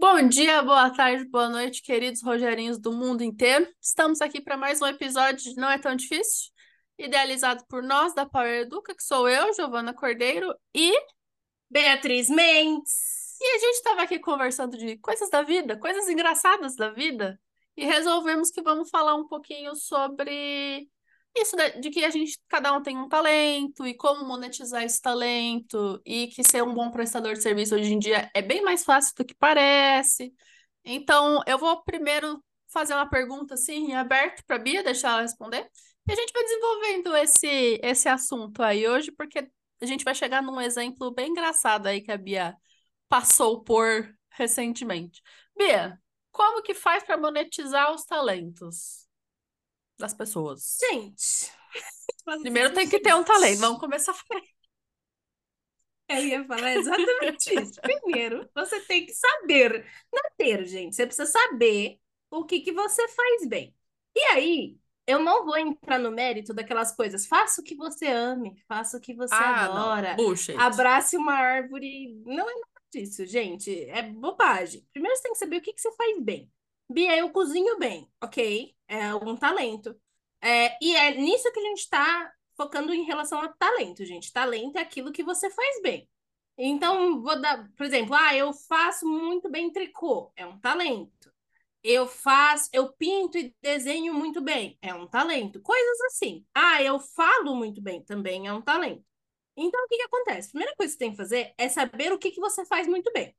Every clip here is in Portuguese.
Bom dia, boa tarde, boa noite, queridos Rogerinhos do mundo inteiro. Estamos aqui para mais um episódio de Não é Tão Difícil, idealizado por nós da Power Educa, que sou eu, Giovana Cordeiro, e Beatriz Mendes. E a gente estava aqui conversando de coisas da vida, coisas engraçadas da vida, e resolvemos que vamos falar um pouquinho sobre isso de, de que a gente, cada um tem um talento e como monetizar esse talento, e que ser um bom prestador de serviço hoje em dia é bem mais fácil do que parece. Então, eu vou primeiro fazer uma pergunta assim, aberta para a Bia, deixar ela responder. E a gente vai desenvolvendo esse, esse assunto aí hoje, porque a gente vai chegar num exemplo bem engraçado aí que a Bia passou por recentemente. Bia, como que faz para monetizar os talentos das pessoas? Gente, primeiro tem que ter um talento. Vamos começar a falar. Eu ia falar exatamente isso. Primeiro, você tem que saber. Não ter, gente. Você precisa saber o que, que você faz bem. E aí, eu não vou entrar no mérito daquelas coisas. Faça o que você ame, faça o que você Ah, adora. Abrace uma árvore. Não é nada disso, gente. É bobagem. Primeiro você tem que saber o que, que você faz bem. Bia, eu cozinho bem, ok? É um talento. É, e é nisso que a gente está focando em relação a talento, gente. Talento é aquilo que você faz bem. Então, vou dar, por exemplo, ah, eu faço muito bem tricô, é um talento. Eu faço, eu pinto e desenho muito bem, é um talento. Coisas assim. Ah, eu falo muito bem, também é um talento. Então, o que que acontece? A primeira coisa que você tem que fazer é saber o que que você faz muito bem.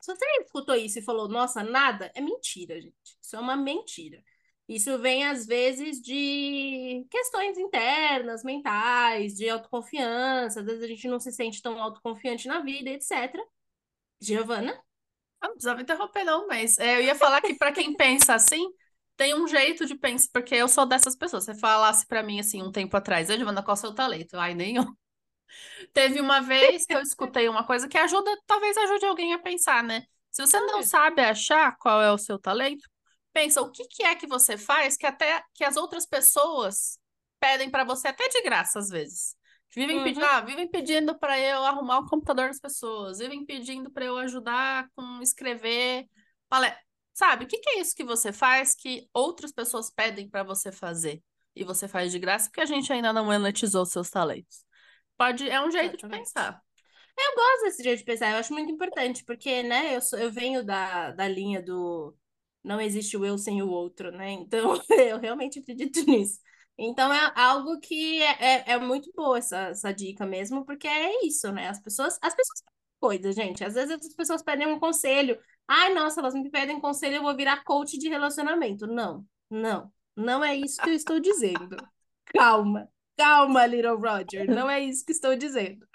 Se você escutou isso e falou, nossa, nada, é mentira, gente. Isso é uma mentira. Isso vem, às vezes, de questões internas, mentais, de autoconfiança. Às vezes a gente não se sente tão autoconfiante na vida, etc. Giovana? Eu não precisava interromper, não, mas é, eu ia falar que para quem pensa assim, tem um jeito de pensar, porque eu sou dessas pessoas. Você falasse para mim assim um tempo atrás, eu, Giovana, qual é o seu talento? Ai, nenhum. Teve uma vez que eu escutei uma coisa que ajuda, talvez ajude alguém a pensar, né? Se você não sabe achar qual é o seu talento, pensa o que, que é que você faz que até que as outras pessoas pedem para você até de graça às vezes. Vivem, Uhum. pedindo, ah, vivem pedindo para eu arrumar o computador das pessoas, vivem pedindo para eu ajudar com escrever palestra. Sabe, o que, que é isso que você faz que outras pessoas pedem para você fazer e você faz de graça porque a gente ainda não monetizou seus talentos? Pode, é um jeito de Exatamente. pensar. Eu gosto desse jeito de pensar, eu acho muito importante, porque, né, eu, sou, eu venho da, da linha do não existe o eu sem o outro, né? Então, eu realmente acredito nisso. Então, é algo que é, é, é muito boa essa, essa dica mesmo, porque é isso, né? As pessoas, as pessoas coisas, gente. Às vezes as pessoas pedem um conselho. Ai, nossa, elas me pedem conselho, eu vou virar coach de relacionamento. Não, não, não é isso que eu estou dizendo. Calma, calma, Little Roger, não é isso que estou dizendo.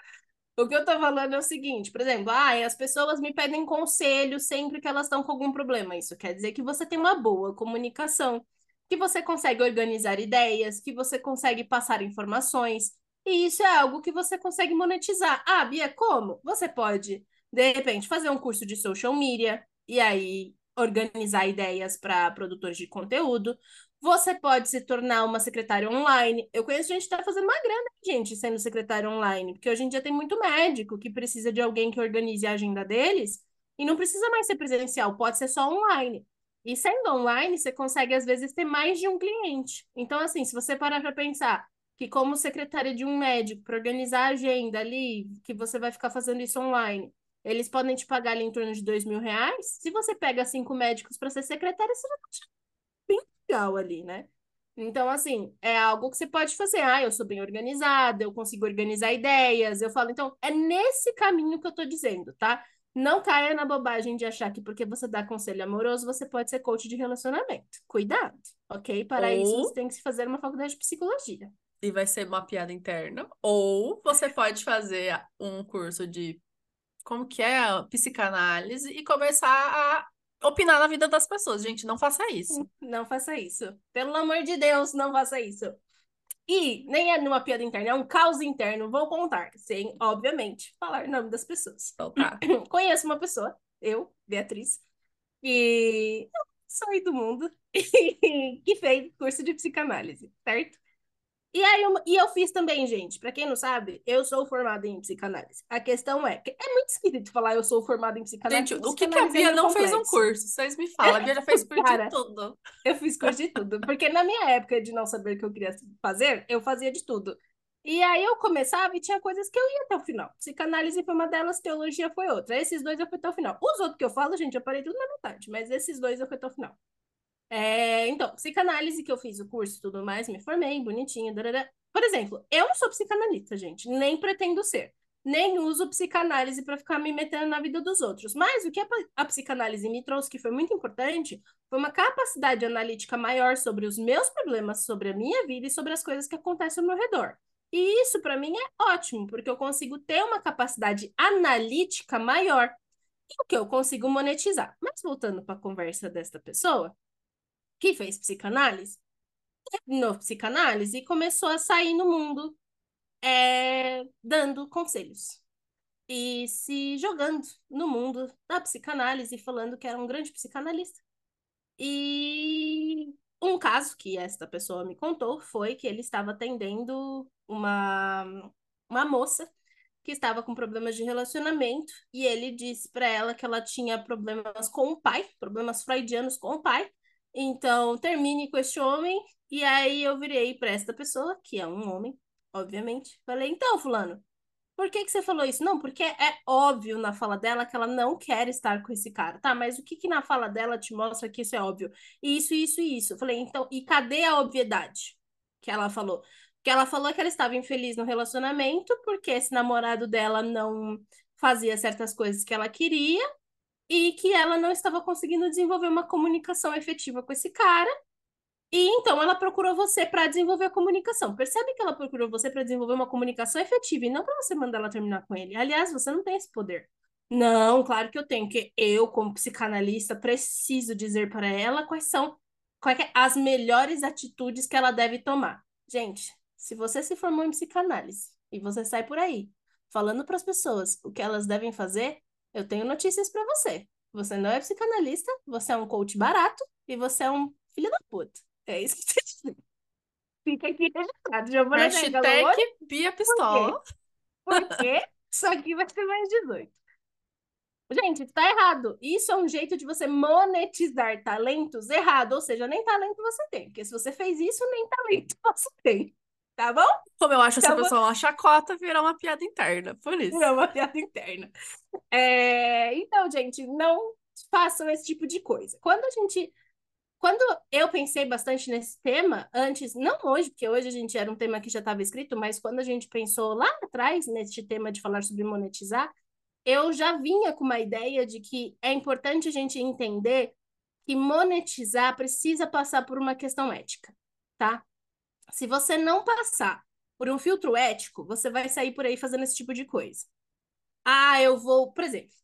O que eu tô falando é o seguinte, por exemplo, ah, as pessoas me pedem conselho sempre que elas estão com algum problema. Isso quer dizer que você tem uma boa comunicação, que você consegue organizar ideias, que você consegue passar informações, e isso é algo que você consegue monetizar. Ah, Bia, como? Você pode, de repente, fazer um curso de social media e aí organizar ideias para produtores de conteúdo. Você pode se tornar uma secretária online. Eu conheço gente que está fazendo uma grana, gente, sendo secretária online, porque hoje em dia tem muito médico que precisa de alguém que organize a agenda deles e não precisa mais ser presencial, pode ser só online. E sendo online, você consegue, às vezes, ter mais de um cliente. Então, assim, se você parar para pensar que, como secretária de um médico, para organizar a agenda ali, que você vai ficar fazendo isso online, eles podem te pagar ali em torno de dois mil reais. Se você pega cinco médicos para ser secretária, você achar bem legal ali, né? Então, assim, é algo que você pode fazer. Ah, eu sou bem organizada, eu consigo organizar ideias. Eu falo, então, é nesse caminho que eu tô dizendo, tá? Não caia na bobagem de achar que porque você dá conselho amoroso, você pode ser coach de relacionamento. Cuidado, ok? Para isso, Ou- você tem que se fazer uma faculdade de psicologia. E vai ser uma piada interna. Ou você pode fazer um curso de como que é psicanálise e começar a opinar na vida das pessoas. Gente, não faça isso. Não faça isso. Pelo amor de Deus, não faça isso. E nem é numa piada interna, é um caos interno. Vou contar, sem, obviamente, falar o nome das pessoas. Tá. Conheço uma pessoa, eu, Beatriz, que é uma pessoa aí do mundo, que fez curso de psicanálise, certo? E aí, eu, e eu fiz também, gente. Para quem não sabe, eu sou formada em psicanálise. A questão é, é muito esquisito falar eu sou formada em psicanálise. Gente, o que, que a Bia é não complexo. fez um curso? Vocês me falam. A Bia já fez curso Cara, de tudo. Eu fiz curso de tudo. Porque na minha época de não saber o que eu queria fazer, eu fazia de tudo. E aí eu começava e tinha coisas que eu ia até o final. Psicanálise foi uma delas, teologia foi outra. Esses dois eu fui até o final. Os outros que eu falo, gente, eu parei tudo na metade, mas esses dois eu fui até o final. É, então, psicanálise que eu fiz o curso e tudo mais, me formei, bonitinho. Darará. Por exemplo, eu não sou psicanalista, gente, nem pretendo ser. Nem uso psicanálise para ficar me metendo na vida dos outros. Mas o que a, a psicanálise me trouxe, que foi muito importante, foi uma capacidade analítica maior sobre os meus problemas, sobre a minha vida e sobre as coisas que acontecem ao meu redor. E isso, para mim, é ótimo, porque eu consigo ter uma capacidade analítica maior e o que eu consigo monetizar. Mas voltando para a conversa desta pessoa, que fez psicanálise, no psicanálise e começou a sair no mundo é, dando conselhos e se jogando no mundo da psicanálise, falando que era um grande psicanalista. E um caso que esta pessoa me contou foi que ele estava atendendo uma, uma moça que estava com problemas de relacionamento e ele disse para ela que ela tinha problemas com o pai, problemas freudianos com o pai, então, termine com este homem. E aí eu virei para esta pessoa, que é um homem, obviamente. Falei, então, fulano, por que que você falou isso? Não, porque é óbvio na fala dela que ela não quer estar com esse cara. Tá, mas o que que na fala dela te mostra que isso é óbvio? Isso, isso isso. falei, então, e cadê a obviedade que ela falou? Que ela falou que ela estava infeliz no relacionamento porque esse namorado dela não fazia certas coisas que ela queria e que ela não estava conseguindo desenvolver uma comunicação efetiva com esse cara. E então ela procurou você para desenvolver a comunicação. Percebe que ela procurou você para desenvolver uma comunicação efetiva e não para você mandar ela terminar com ele. Aliás, você não tem esse poder. Não, claro que eu tenho, que eu, como psicanalista, preciso dizer para ela quais são quais é as melhores atitudes que ela deve tomar. Gente, se você se formou em psicanálise e você sai por aí falando para as pessoas o que elas devem fazer, eu tenho notícias para você. Você não é psicanalista, você é um coach barato e você é um filho da puta. É isso que você diz. Fica aqui registrado. Já vou Hashtag Bia Pistola. Por quê? Porque isso aqui vai ser mais 18. Gente, tá errado. Isso é um jeito de você monetizar talentos errado. Ou seja, nem talento você tem. Porque se você fez isso, nem talento você tem. Tá bom? Como eu acho essa então, pessoa uma chacota, virar uma piada interna. Por isso. Virar uma piada interna. É... Então, gente, não façam esse tipo de coisa. Quando a gente. Quando eu pensei bastante nesse tema, antes, não hoje, porque hoje a gente era um tema que já estava escrito, mas quando a gente pensou lá atrás nesse tema de falar sobre monetizar, eu já vinha com uma ideia de que é importante a gente entender que monetizar precisa passar por uma questão ética, tá? Se você não passar por um filtro ético, você vai sair por aí fazendo esse tipo de coisa. Ah, eu vou, por exemplo,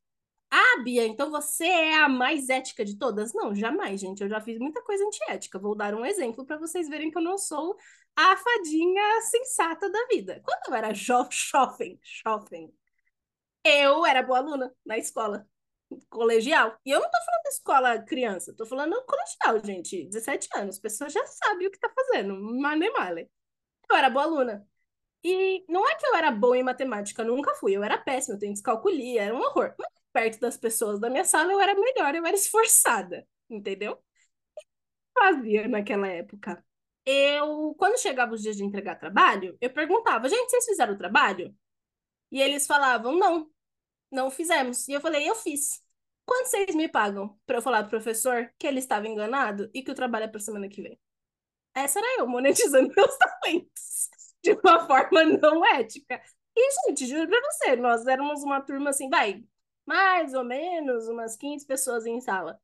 ah, Bia, então você é a mais ética de todas? Não, jamais, gente. Eu já fiz muita coisa antiética. Vou dar um exemplo para vocês verem que eu não sou a fadinha sensata da vida. Quando eu era jovem, jovem, eu era boa aluna na escola colegial. E eu não tô falando da escola criança, tô falando colegial, gente. 17 anos, a pessoa já sabe o que tá fazendo, mas nem male. Eu era boa aluna. E não é que eu era boa em matemática, nunca fui. Eu era péssima, eu tenho descalculia, era um horror. Mas perto das pessoas da minha sala eu era melhor, eu era esforçada, entendeu? Eu fazia naquela época? Eu, quando chegava os dias de entregar trabalho, eu perguntava, gente, vocês fizeram o trabalho? E eles falavam, não, não fizemos. E eu falei, eu fiz. Quanto vocês me pagam para eu falar pro professor que ele estava enganado e que o trabalho é para semana que vem? Essa era eu monetizando meus talentos de uma forma não ética. E, gente, juro pra você, nós éramos uma turma assim, vai, mais ou menos umas 15 pessoas em sala.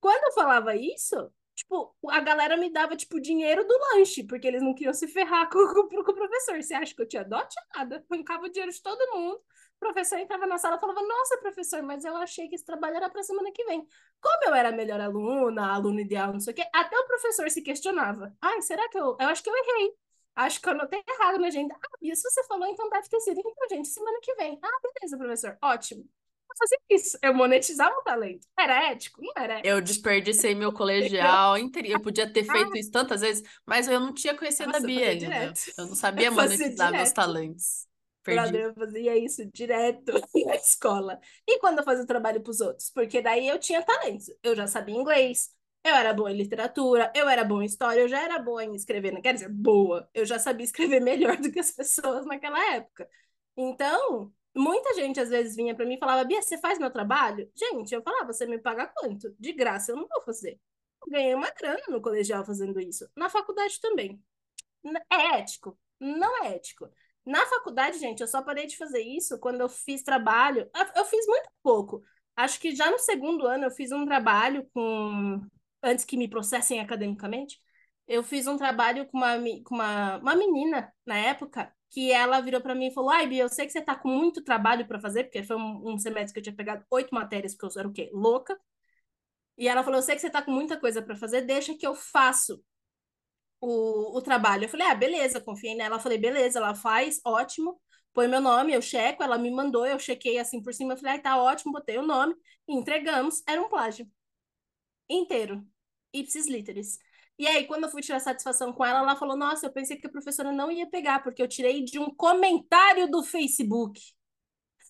Quando eu falava isso, tipo, a galera me dava, tipo, dinheiro do lanche, porque eles não queriam se ferrar com, com, com o professor. Você acha que eu tinha dó? Tinha nada. Arrancava o dinheiro de todo mundo professor entrava na sala e falava: Nossa, professor, mas eu achei que esse trabalho era para semana que vem. Como eu era a melhor aluna, aluna ideal, não sei o quê, até o professor se questionava: Ai, será que eu. Eu acho que eu errei. Acho que eu anotei errado na agenda. Ah, isso você falou, então deve ter sido. Então, gente, semana que vem. Ah, beleza, professor. Ótimo. fazia isso, eu monetizava o talento. Era ético? Não era. Eu desperdicei meu colegial inteiro. Eu podia ter feito isso tantas vezes, mas eu não tinha conhecido Nossa, a eu Bia ainda. direto. Eu não sabia Eu monetizar meus direto. Talentos. Brother, Perdi. eu fazia isso direto na escola. E quando eu fazia o trabalho para os outros? Porque daí eu tinha talentos. Eu já sabia inglês, eu era boa em literatura, eu era boa em história, eu já era boa em escrever, não quer dizer boa, eu já sabia escrever melhor do que as pessoas naquela época. Então, muita gente às vezes vinha para mim e falava: Bia, você faz meu trabalho? Gente, eu falava: você me paga quanto? De graça eu não vou fazer. Eu ganhei uma grana no colegial fazendo isso. Na faculdade também. É ético? Não é ético. Na faculdade, gente, eu só parei de fazer isso quando eu fiz trabalho. Eu- fiz muito pouco. Acho que já no segundo ano eu fiz um trabalho com. Antes que me processem academicamente, eu fiz um trabalho com uma, com uma, uma menina na época que ela virou para mim e falou: Ai, Bia, eu sei que você tá com muito trabalho para fazer, porque foi um, um semestre que eu tinha pegado oito matérias, porque eu era o quê? Louca. E ela falou: Eu sei que você tá com muita coisa para fazer, deixa que eu faço o, o trabalho. Eu falei, ah, beleza, confiei nela. Eu falei, beleza, ela faz, ótimo. Põe meu nome, eu checo. Ela me mandou, eu chequei assim por cima. Eu falei, ah, tá ótimo, botei o nome. Entregamos, era um plágio. Inteiro. Ipsis literis. E aí, quando eu fui tirar satisfação com ela, ela falou: Nossa, eu pensei que a professora não ia pegar, porque eu tirei de um comentário do Facebook.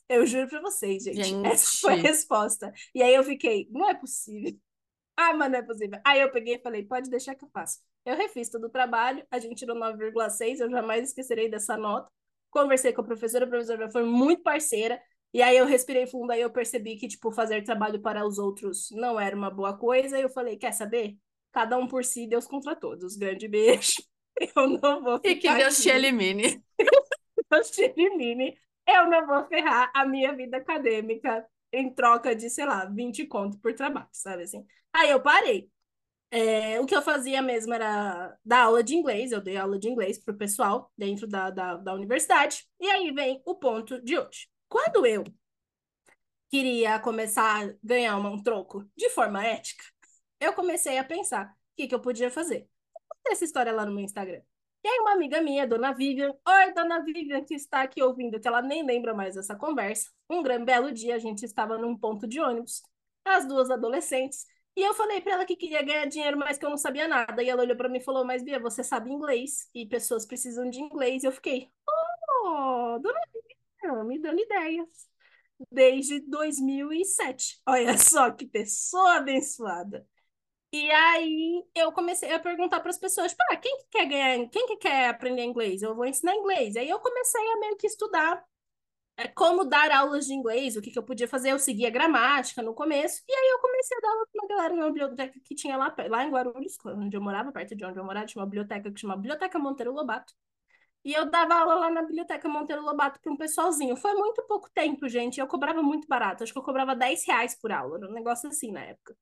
Eu juro pra vocês, gente. Gente. Essa foi a resposta. E aí eu fiquei: Não é possível. Ah, mas não é possível. Aí eu peguei e falei: Pode deixar que eu faço. Eu refiz todo o trabalho, a gente tirou 9,6, eu jamais esquecerei dessa nota. Conversei com a professora, a professora foi muito parceira. E aí eu respirei fundo, aí eu percebi que, tipo, fazer trabalho para os outros não era uma boa coisa. E eu falei, quer saber? Cada um por si, Deus contra todos. Grande beijo. Eu não vou E que Deus te aqui. elimine. Deus te elimine. Eu não vou ferrar a minha vida acadêmica em troca de, sei lá, 20 conto por trabalho, sabe assim? Aí eu parei. É, o que eu fazia mesmo era dar aula de inglês, eu dei aula de inglês pro pessoal dentro da, da, da universidade. E aí vem o ponto de hoje. Quando eu queria começar a ganhar um troco de forma ética, eu comecei a pensar o que, que eu podia fazer. Essa história lá no meu Instagram. E aí uma amiga minha, Dona Vivian, oi, Dona Vivian, que está aqui ouvindo, que ela nem lembra mais dessa conversa. Um grande belo dia, a gente estava num ponto de ônibus, as duas adolescentes, e eu falei para ela que queria ganhar dinheiro, mas que eu não sabia nada. E ela olhou para mim e falou: Mas Bia, você sabe inglês e pessoas precisam de inglês. E eu fiquei: Oh, Dona Vivian, me dando ideias. Desde 2007. Olha só que pessoa abençoada. E aí eu comecei a perguntar para as pessoas, tipo, ah, quem que quer ganhar, quem que quer aprender inglês? Eu vou ensinar inglês. Aí eu comecei a meio que estudar como dar aulas de inglês, o que, que eu podia fazer. Eu seguia gramática no começo, e aí eu comecei a dar aula para uma galera numa biblioteca que tinha lá, lá em Guarulhos, onde eu morava, perto de onde eu morava, tinha uma biblioteca que chamava Biblioteca Monteiro Lobato. E eu dava aula lá na Biblioteca Monteiro Lobato para um pessoalzinho. Foi muito pouco tempo, gente. Eu cobrava muito barato. Acho que eu cobrava 10 reais por aula. Era um negócio assim na época.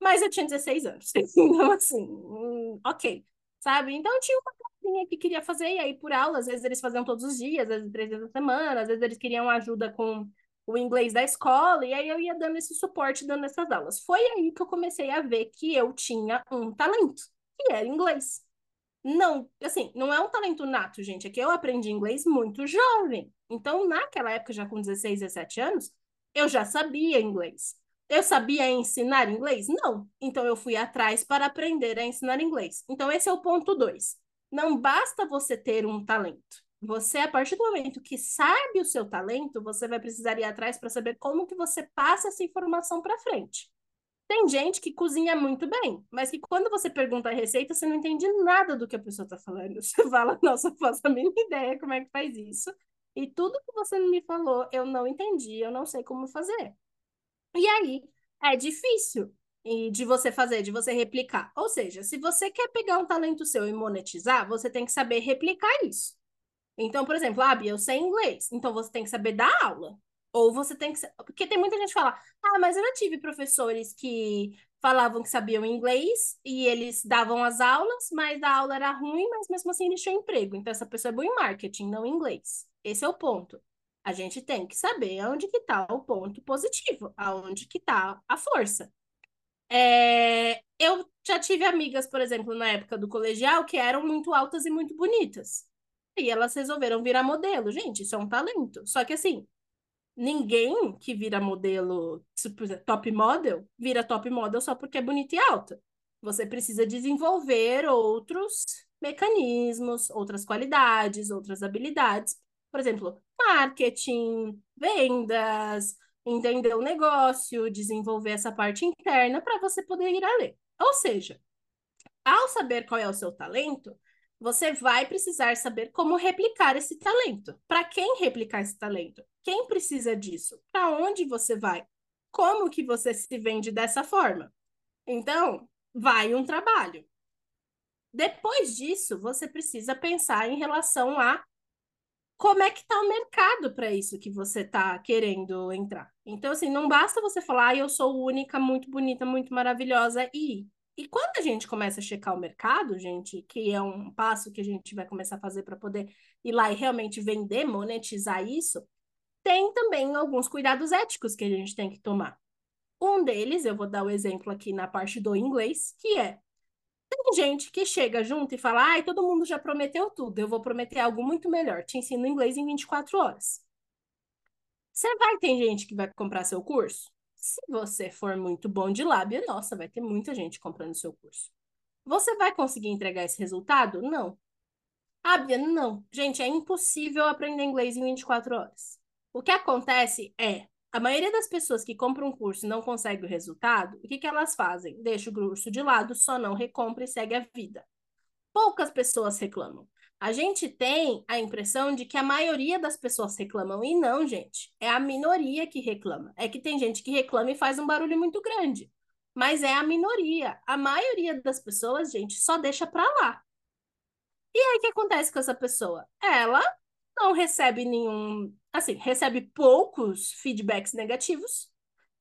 Mas eu tinha 16 anos. Então, assim, hum, ok. Sabe? Então, tinha uma galerinha que queria fazer, e aí por aula, às vezes eles faziam todos os dias, às vezes três vezes na semana, às vezes eles queriam ajuda com o inglês da escola, e aí eu ia dando esse suporte, dando essas aulas. Foi aí que eu comecei a ver que eu tinha um talento, que era inglês. Não, assim, não é um talento nato, gente. É que eu aprendi inglês muito jovem. Então, naquela época, já com 16, 17 anos, eu já sabia inglês. Eu sabia ensinar inglês? Não. Então, eu fui atrás para aprender a ensinar inglês. Então, esse é o ponto dois. Não basta você ter um talento. Você, a partir do momento que sabe o seu talento, você vai precisar ir atrás para saber como que você passa essa informação para frente. Tem gente que cozinha muito bem, mas que quando você pergunta a receita, você não entende nada do que a pessoa está falando. Você fala, nossa, eu faço a mínima ideia como é que faz isso. E tudo que você me falou, eu não entendi, eu não sei como fazer. E aí, é difícil de você fazer, de você replicar. Ou seja, se você quer pegar um talento seu e monetizar, você tem que saber replicar isso. Então, por exemplo, ah, Bia, eu sei inglês, então você tem que saber dar aula. Ou você tem que. Porque tem muita gente que fala, ah, mas eu já tive professores que falavam que sabiam inglês e eles davam as aulas, mas a aula era ruim, mas mesmo assim eles tinham emprego. Então essa pessoa é boa em marketing, não em inglês. Esse é o ponto. A gente tem que saber onde que está o ponto positivo, aonde que está a força. É... Eu já tive amigas, por exemplo, na época do colegial, que eram muito altas e muito bonitas. E elas resolveram virar modelo. Gente, isso é um talento. Só que assim, Ninguém que vira modelo top model vira top model só porque é bonita e alta. Você precisa desenvolver outros mecanismos, outras qualidades, outras habilidades. Por exemplo, marketing, vendas, entender o negócio, desenvolver essa parte interna para você poder ir além. Ou seja, ao saber qual é o seu talento, você vai precisar saber como replicar esse talento. Para quem replicar esse talento? Quem precisa disso? Para onde você vai? Como que você se vende dessa forma? Então, vai um trabalho. Depois disso, você precisa pensar em relação a como é que está o mercado para isso que você está querendo entrar. Então, assim, não basta você falar, ah, eu sou única, muito bonita, muito maravilhosa, e e quando a gente começa a checar o mercado, gente, que é um passo que a gente vai começar a fazer para poder ir lá e realmente vender, monetizar isso, tem também alguns cuidados éticos que a gente tem que tomar. Um deles, eu vou dar o exemplo aqui na parte do inglês, que é tem gente que chega junto e fala: ai, todo mundo já prometeu tudo, eu vou prometer algo muito melhor, te ensino inglês em 24 horas. Você vai ter gente que vai comprar seu curso? Se você for muito bom de lábia, nossa, vai ter muita gente comprando seu curso. Você vai conseguir entregar esse resultado? Não. Ábia, não. Gente, é impossível aprender inglês em 24 horas. O que acontece é, a maioria das pessoas que compram um curso e não consegue o resultado, o que, que elas fazem? Deixa o curso de lado, só não recompra e segue a vida. Poucas pessoas reclamam. A gente tem a impressão de que a maioria das pessoas reclamam, e não, gente. É a minoria que reclama. É que tem gente que reclama e faz um barulho muito grande. Mas é a minoria. A maioria das pessoas, gente, só deixa pra lá. E aí, o que acontece com essa pessoa? Ela não recebe nenhum. Assim, recebe poucos feedbacks negativos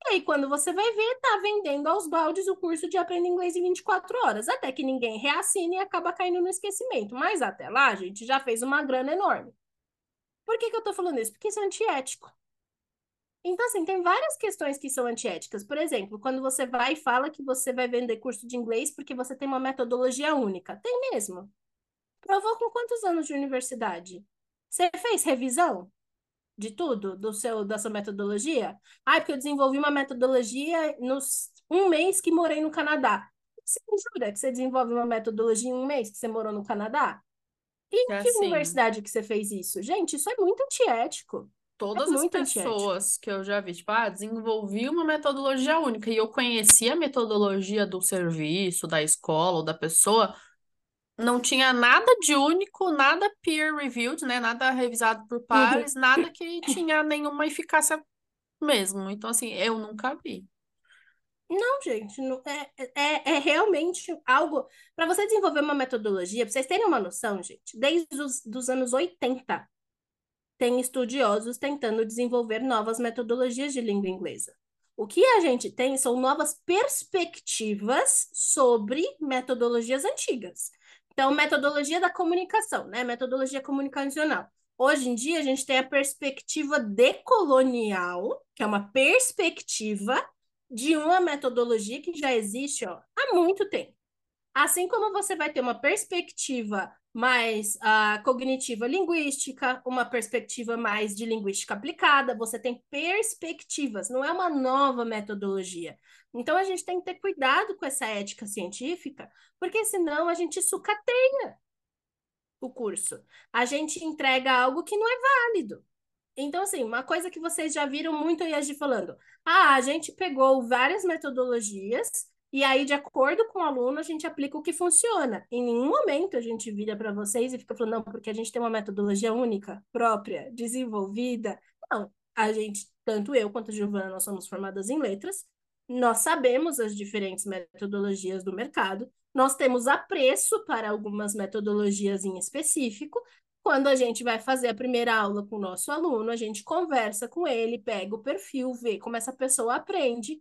e aí, quando você vai ver, tá vendendo aos baldes o curso de Aprenda Inglês em 24 horas, até que ninguém reassine e acaba caindo no esquecimento. Mas até lá, a gente já fez uma grana enorme. Por que, que eu tô falando isso? Porque isso é antiético. Então, assim, tem várias questões que são antiéticas. Por exemplo, quando você vai e fala que você vai vender curso de inglês porque você tem uma metodologia única. Tem mesmo. Provou com quantos anos de universidade? Você fez revisão? De tudo, do seu, da sua metodologia? Ah, porque eu desenvolvi uma metodologia nos um mês que morei no Canadá. Você jura que você desenvolve uma metodologia em um mês que você morou no Canadá? E é que assim, universidade que você fez isso? Gente, isso é muito antiético. Todas é as pessoas antiético. que eu já vi, tipo, ah, desenvolvi uma metodologia única e eu conhecia a metodologia do serviço, da escola ou da pessoa, não tinha nada de único, nada peer reviewed, né? Nada revisado por pares, uhum. nada que tinha nenhuma eficácia mesmo. Então, assim, eu nunca vi. Não, gente, não, é, é, é realmente algo. Para você desenvolver uma metodologia, para vocês terem uma noção, gente, desde os dos anos 80, tem estudiosos tentando desenvolver novas metodologias de língua inglesa. O que a gente tem são novas perspectivas sobre metodologias antigas. Então, metodologia da comunicação, né? Metodologia comunicacional. Hoje em dia, a gente tem a perspectiva decolonial, que é uma perspectiva de uma metodologia que já existe ó, há muito tempo. Assim como você vai ter uma perspectiva mais uh, cognitiva linguística, uma perspectiva mais de linguística aplicada, você tem perspectivas, não é uma nova metodologia. Então a gente tem que ter cuidado com essa ética científica, porque senão a gente sucateia o curso. A gente entrega algo que não é válido. Então, assim, uma coisa que vocês já viram muito a Yagi falando. Ah, a gente pegou várias metodologias e aí, de acordo com o aluno, a gente aplica o que funciona. Em nenhum momento a gente vira para vocês e fica falando, não, porque a gente tem uma metodologia única, própria, desenvolvida. Não, a gente, tanto eu quanto a Giovana, nós somos formadas em letras, nós sabemos as diferentes metodologias do mercado, nós temos apreço para algumas metodologias em específico. Quando a gente vai fazer a primeira aula com o nosso aluno, a gente conversa com ele, pega o perfil, vê como essa pessoa aprende,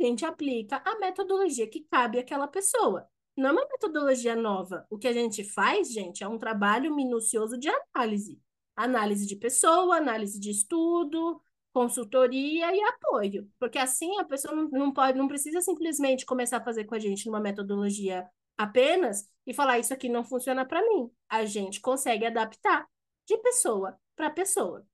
a gente aplica a metodologia que cabe àquela pessoa. Não é uma metodologia nova. O que a gente faz, gente, é um trabalho minucioso de análise. Análise de pessoa, análise de estudo, consultoria e apoio. Porque assim a pessoa não, não pode, não precisa simplesmente começar a fazer com a gente uma metodologia apenas e falar isso aqui não funciona para mim. A gente consegue adaptar de pessoa para pessoa.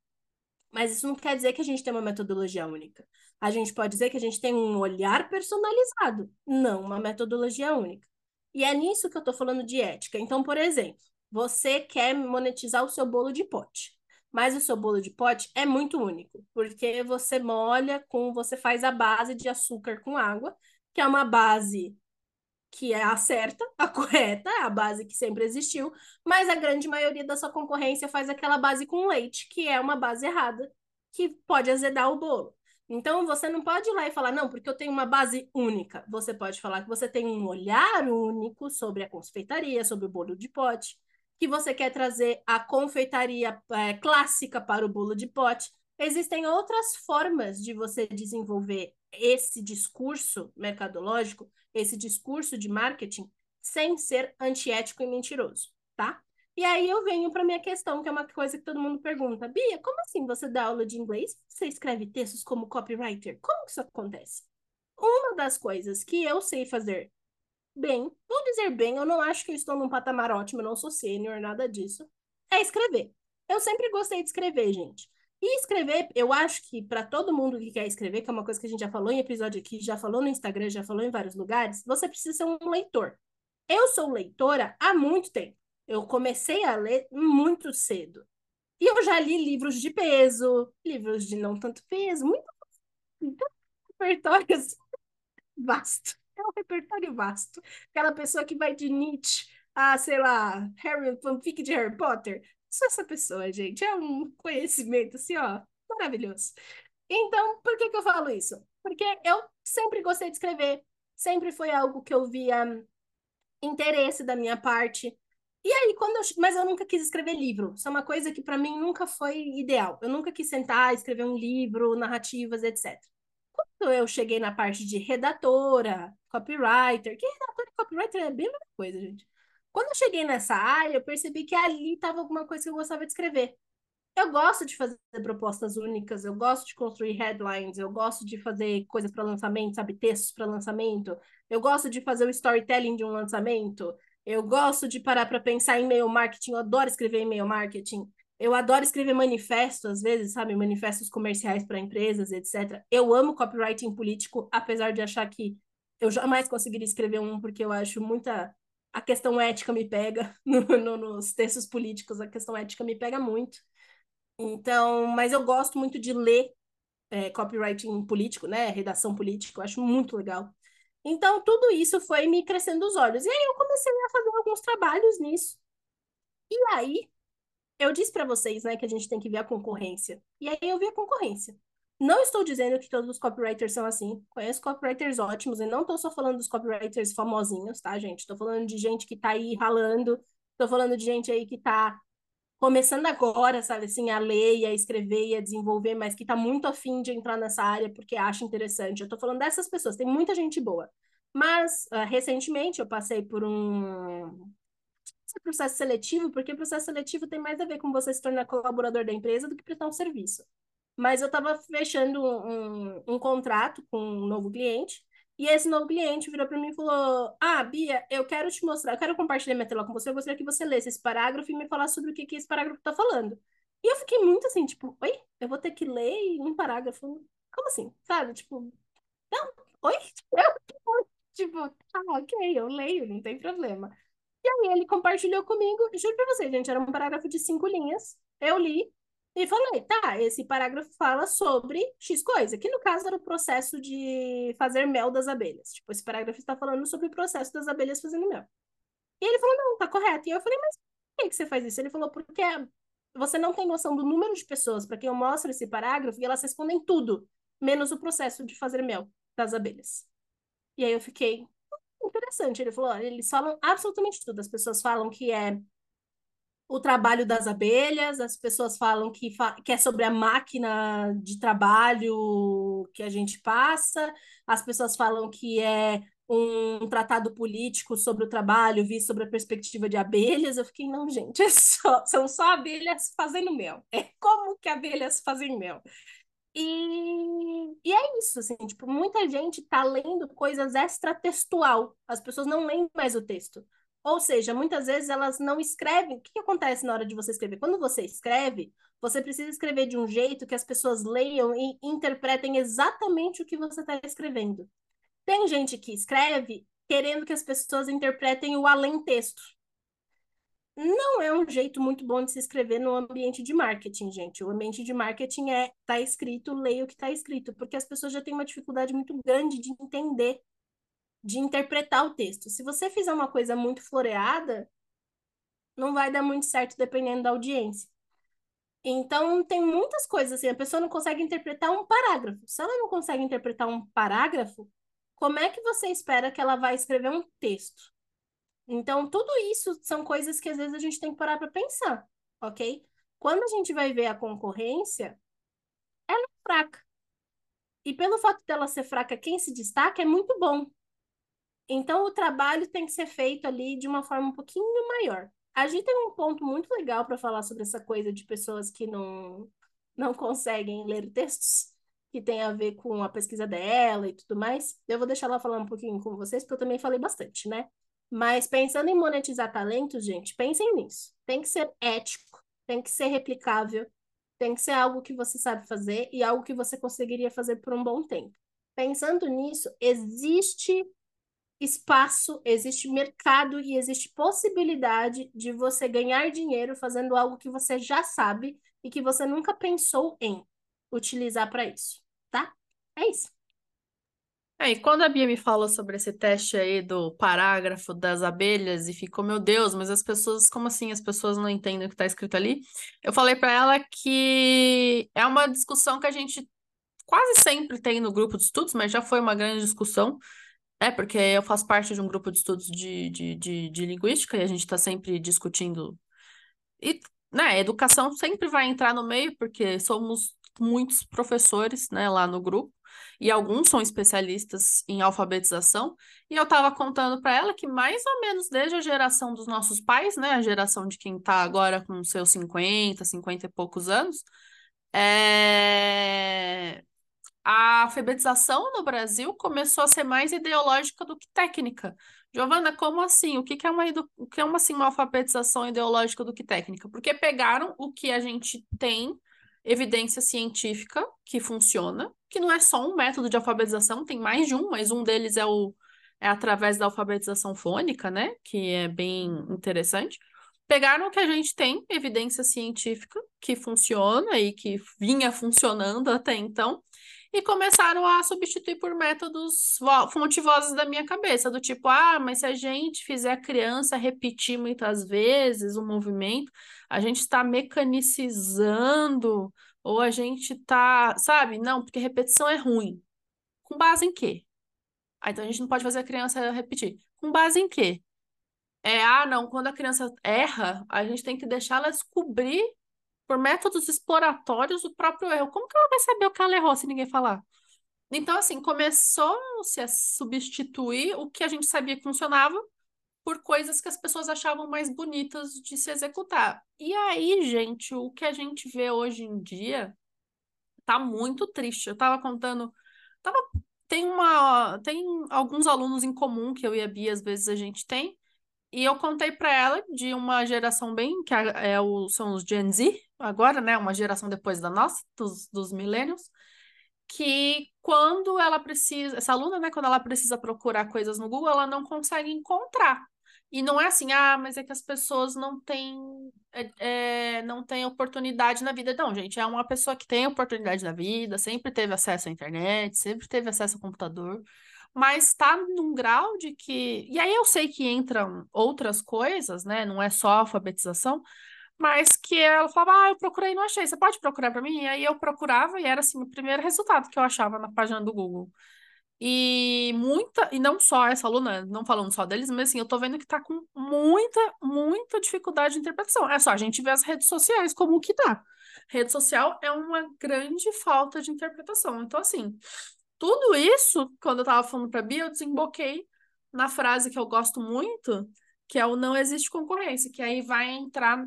Mas isso não quer dizer que a gente tem uma metodologia única. A gente pode dizer que a gente tem um olhar personalizado, não uma metodologia única. E é nisso que eu estou falando de ética. Então, por exemplo, você quer monetizar o seu bolo de pote, mas o seu bolo de pote é muito único, porque você molha com, você faz a base de açúcar com água, que é uma base que é a certa, a correta, a base que sempre existiu, mas a grande maioria da sua concorrência faz aquela base com leite, que é uma base errada, que pode azedar o bolo. Então, você não pode ir lá e falar, não, porque eu tenho uma base única. Você pode falar que você tem um olhar único sobre a confeitaria, sobre o bolo de pote, que você quer trazer a confeitaria é, clássica para o bolo de pote. Existem outras formas de você desenvolver esse discurso mercadológico, esse discurso de marketing, sem ser antiético e mentiroso, tá? E aí eu venho para minha questão, que é uma coisa que todo mundo pergunta. Bia, como assim você dá aula de inglês? Você escreve textos como copywriter? Como que isso acontece? Uma das coisas que eu sei fazer bem, vou dizer bem, eu não acho que eu estou num patamar ótimo, eu não sou sênior, nada disso, é escrever. Eu sempre gostei de escrever, gente. E escrever, eu acho que para todo mundo que quer escrever, que é uma coisa que a gente já falou em episódio aqui, já falou no Instagram, já falou em vários lugares, você precisa ser um leitor. Eu sou leitora há muito tempo. Eu comecei a ler muito cedo. E eu já li livros de peso, livros de não tanto peso, muito, muito repertório assim, vasto. É um repertório vasto. Aquela pessoa que vai de Nietzsche a, sei lá, Harry, fanfic de Harry Potter. Sou essa pessoa, gente. É um conhecimento assim, ó, maravilhoso. Então, por que que eu falo isso? Porque eu sempre gostei de escrever. Sempre foi algo que eu via interesse da minha parte. E aí, quando eu... Mas eu nunca quis escrever livro. Isso é uma coisa que para mim nunca foi ideal. Eu nunca quis sentar, escrever um livro, narrativas, etc. Quando eu cheguei na parte de redatora, copywriter, que redator e copywriter é bem a mesma coisa, gente. Quando eu cheguei nessa área, eu percebi que ali estava alguma coisa que eu gostava de escrever. Eu gosto de fazer propostas únicas, eu gosto de construir headlines, eu gosto de fazer coisas para lançamento, sabe, textos para lançamento. Eu gosto de fazer o storytelling de um lançamento. Eu gosto de parar para pensar em e-mail marketing, eu adoro escrever e-mail marketing. Eu adoro escrever manifestos, às vezes, sabe? Manifestos comerciais para empresas, etc. Eu amo copywriting político, apesar de achar que eu jamais conseguiria escrever um, porque eu acho muita. A questão ética me pega no, no, nos textos políticos, a questão ética me pega muito. Então, mas eu gosto muito de ler é, copywriting político, né? Redação política, eu acho muito legal. Então, tudo isso foi me crescendo os olhos. E aí eu comecei a fazer alguns trabalhos nisso. E aí, eu disse para vocês, né, que a gente tem que ver a concorrência. E aí eu vi a concorrência. Não estou dizendo que todos os copywriters são assim. Conheço copywriters ótimos e não estou só falando dos copywriters famosinhos, tá, gente? Estou falando de gente que está aí ralando. Estou falando de gente aí que está começando agora, sabe, assim, a ler a escrever e a desenvolver, mas que está muito afim de entrar nessa área porque acha interessante. Eu estou falando dessas pessoas, tem muita gente boa. Mas, uh, recentemente, eu passei por um processo seletivo, porque processo seletivo tem mais a ver com você se tornar colaborador da empresa do que prestar um serviço. Mas eu estava fechando um, um contrato com um novo cliente, e esse novo cliente virou para mim e falou: Ah, Bia, eu quero te mostrar, eu quero compartilhar minha tela com você, eu gostaria que você lesse esse parágrafo e me falasse sobre o que, que esse parágrafo está falando. E eu fiquei muito assim, tipo, oi? Eu vou ter que ler um parágrafo? Como assim? Sabe? Tipo, não, oi? Eu, tipo, tá, ok, eu leio, não tem problema. E aí ele compartilhou comigo, juro pra você, gente, era um parágrafo de cinco linhas. Eu li, e falei, tá, esse parágrafo fala sobre X coisa, que no caso era o processo de fazer mel das abelhas. Tipo, esse parágrafo está falando sobre o processo das abelhas fazendo mel. E ele falou, não, tá correto. E eu falei, mas por que, que você faz isso? Ele falou, porque você não tem noção do número de pessoas para quem eu mostro esse parágrafo e elas respondem tudo, menos o processo de fazer mel das abelhas. E aí eu fiquei, hum, interessante. Ele falou, eles falam absolutamente tudo. As pessoas falam que é o trabalho das abelhas, as pessoas falam que, fa que é sobre a máquina de trabalho que a gente passa, as pessoas falam que é um tratado político sobre o trabalho visto sobre a perspectiva de abelhas. Eu fiquei, não, gente, é só, são só abelhas fazendo mel. É como que abelhas fazem mel. E, e é isso, assim, tipo, muita gente tá lendo coisas extratextual. As pessoas não leem mais o texto. Ou seja, muitas vezes elas não escrevem. O que, que acontece na hora de você escrever? Quando você escreve, você precisa escrever de um jeito que as pessoas leiam e interpretem exatamente o que você está escrevendo. Tem gente que escreve querendo que as pessoas interpretem o além-texto. Não é um jeito muito bom de se escrever no ambiente de marketing, gente. O ambiente de marketing é tá escrito, leia o que está escrito, porque as pessoas já têm uma dificuldade muito grande de entender de interpretar o texto. Se você fizer uma coisa muito floreada, não vai dar muito certo dependendo da audiência. Então, tem muitas coisas assim, a pessoa não consegue interpretar um parágrafo. Se ela não consegue interpretar um parágrafo, como é que você espera que ela vai escrever um texto? Então, tudo isso são coisas que às vezes a gente tem que parar para pensar, ok? Quando a gente vai ver a concorrência, ela é fraca. E pelo fato dela ser fraca, quem se destaca é muito bom. Então, o trabalho tem que ser feito ali de uma forma um pouquinho maior. A gente tem um ponto muito legal para falar sobre essa coisa de pessoas que não, não conseguem ler textos, que tem a ver com a pesquisa dela e tudo mais. Eu vou deixar ela falar um pouquinho com vocês, porque eu também falei bastante, né? Mas pensando em monetizar talentos, gente, pensem nisso. Tem que ser ético, tem que ser replicável, tem que ser algo que você sabe fazer e algo que você conseguiria fazer por um bom tempo. Pensando nisso, existe espaço, existe mercado e existe possibilidade de você ganhar dinheiro fazendo algo que você já sabe e que você nunca pensou em utilizar para isso, tá? É isso. É, e quando a Bia me falou sobre esse teste aí do parágrafo das abelhas e ficou, meu Deus, mas as pessoas, como assim as pessoas não entendem o que está escrito ali? Eu falei para ela que é uma discussão que a gente quase sempre tem no grupo de estudos, mas já foi uma grande discussão é, porque eu faço parte de um grupo de estudos de, de, de, de linguística e a gente está sempre discutindo. E, né, educação sempre vai entrar no meio, porque somos muitos professores, né, lá no grupo, e alguns são especialistas em alfabetização. E eu estava contando para ela que, mais ou menos desde a geração dos nossos pais, né, a geração de quem está agora com seus 50, 50 e poucos anos, é a alfabetização no Brasil começou a ser mais ideológica do que técnica. Giovana, como assim? O que é uma, o que é uma, assim, uma alfabetização ideológica do que técnica? Porque pegaram o que a gente tem evidência científica que funciona, que não é só um método de alfabetização, tem mais de um, mas um deles é o é através da alfabetização fônica, né? Que é bem interessante. Pegaram o que a gente tem, evidência científica, que funciona e que vinha funcionando até então, e começaram a substituir por métodos fonte-vozes da minha cabeça, do tipo, ah, mas se a gente fizer a criança repetir muitas vezes o movimento, a gente está mecanicizando, ou a gente está, sabe? Não, porque repetição é ruim. Com base em quê? Ah, então a gente não pode fazer a criança repetir. Com base em quê? É, ah, não, quando a criança erra, a gente tem que deixar ela descobrir por métodos exploratórios o próprio erro. Como que ela vai saber o que ela errou se ninguém falar? Então, assim, começou-se a substituir o que a gente sabia que funcionava por coisas que as pessoas achavam mais bonitas de se executar. E aí, gente, o que a gente vê hoje em dia tá muito triste. Eu tava contando, tava, tem uma, tem alguns alunos em comum que eu e a Bia às vezes a gente tem, e eu contei para ela de uma geração bem, que é, o, são os Gen Z, agora, né? Uma geração depois da nossa, dos, dos milênios, que quando ela precisa, essa aluna, né, quando ela precisa procurar coisas no Google, ela não consegue encontrar. E não é assim, ah, mas é que as pessoas não têm, é, é, não têm oportunidade na vida. Não, gente, é uma pessoa que tem oportunidade na vida, sempre teve acesso à internet, sempre teve acesso ao computador mas está num grau de que. E aí eu sei que entram outras coisas, né? Não é só alfabetização, mas que ela falava, ah, eu procurei e não achei, você pode procurar para mim? E aí eu procurava e era assim o primeiro resultado que eu achava na página do Google. E muita, e não só essa aluna, não falando só deles, mas assim, eu tô vendo que tá com muita, muita dificuldade de interpretação. É só a gente ver as redes sociais como que tá. Rede social é uma grande falta de interpretação. Então, assim, tudo isso, quando eu estava falando para Bia, eu desemboquei na frase que eu gosto muito, que é o não existe concorrência, que aí vai entrar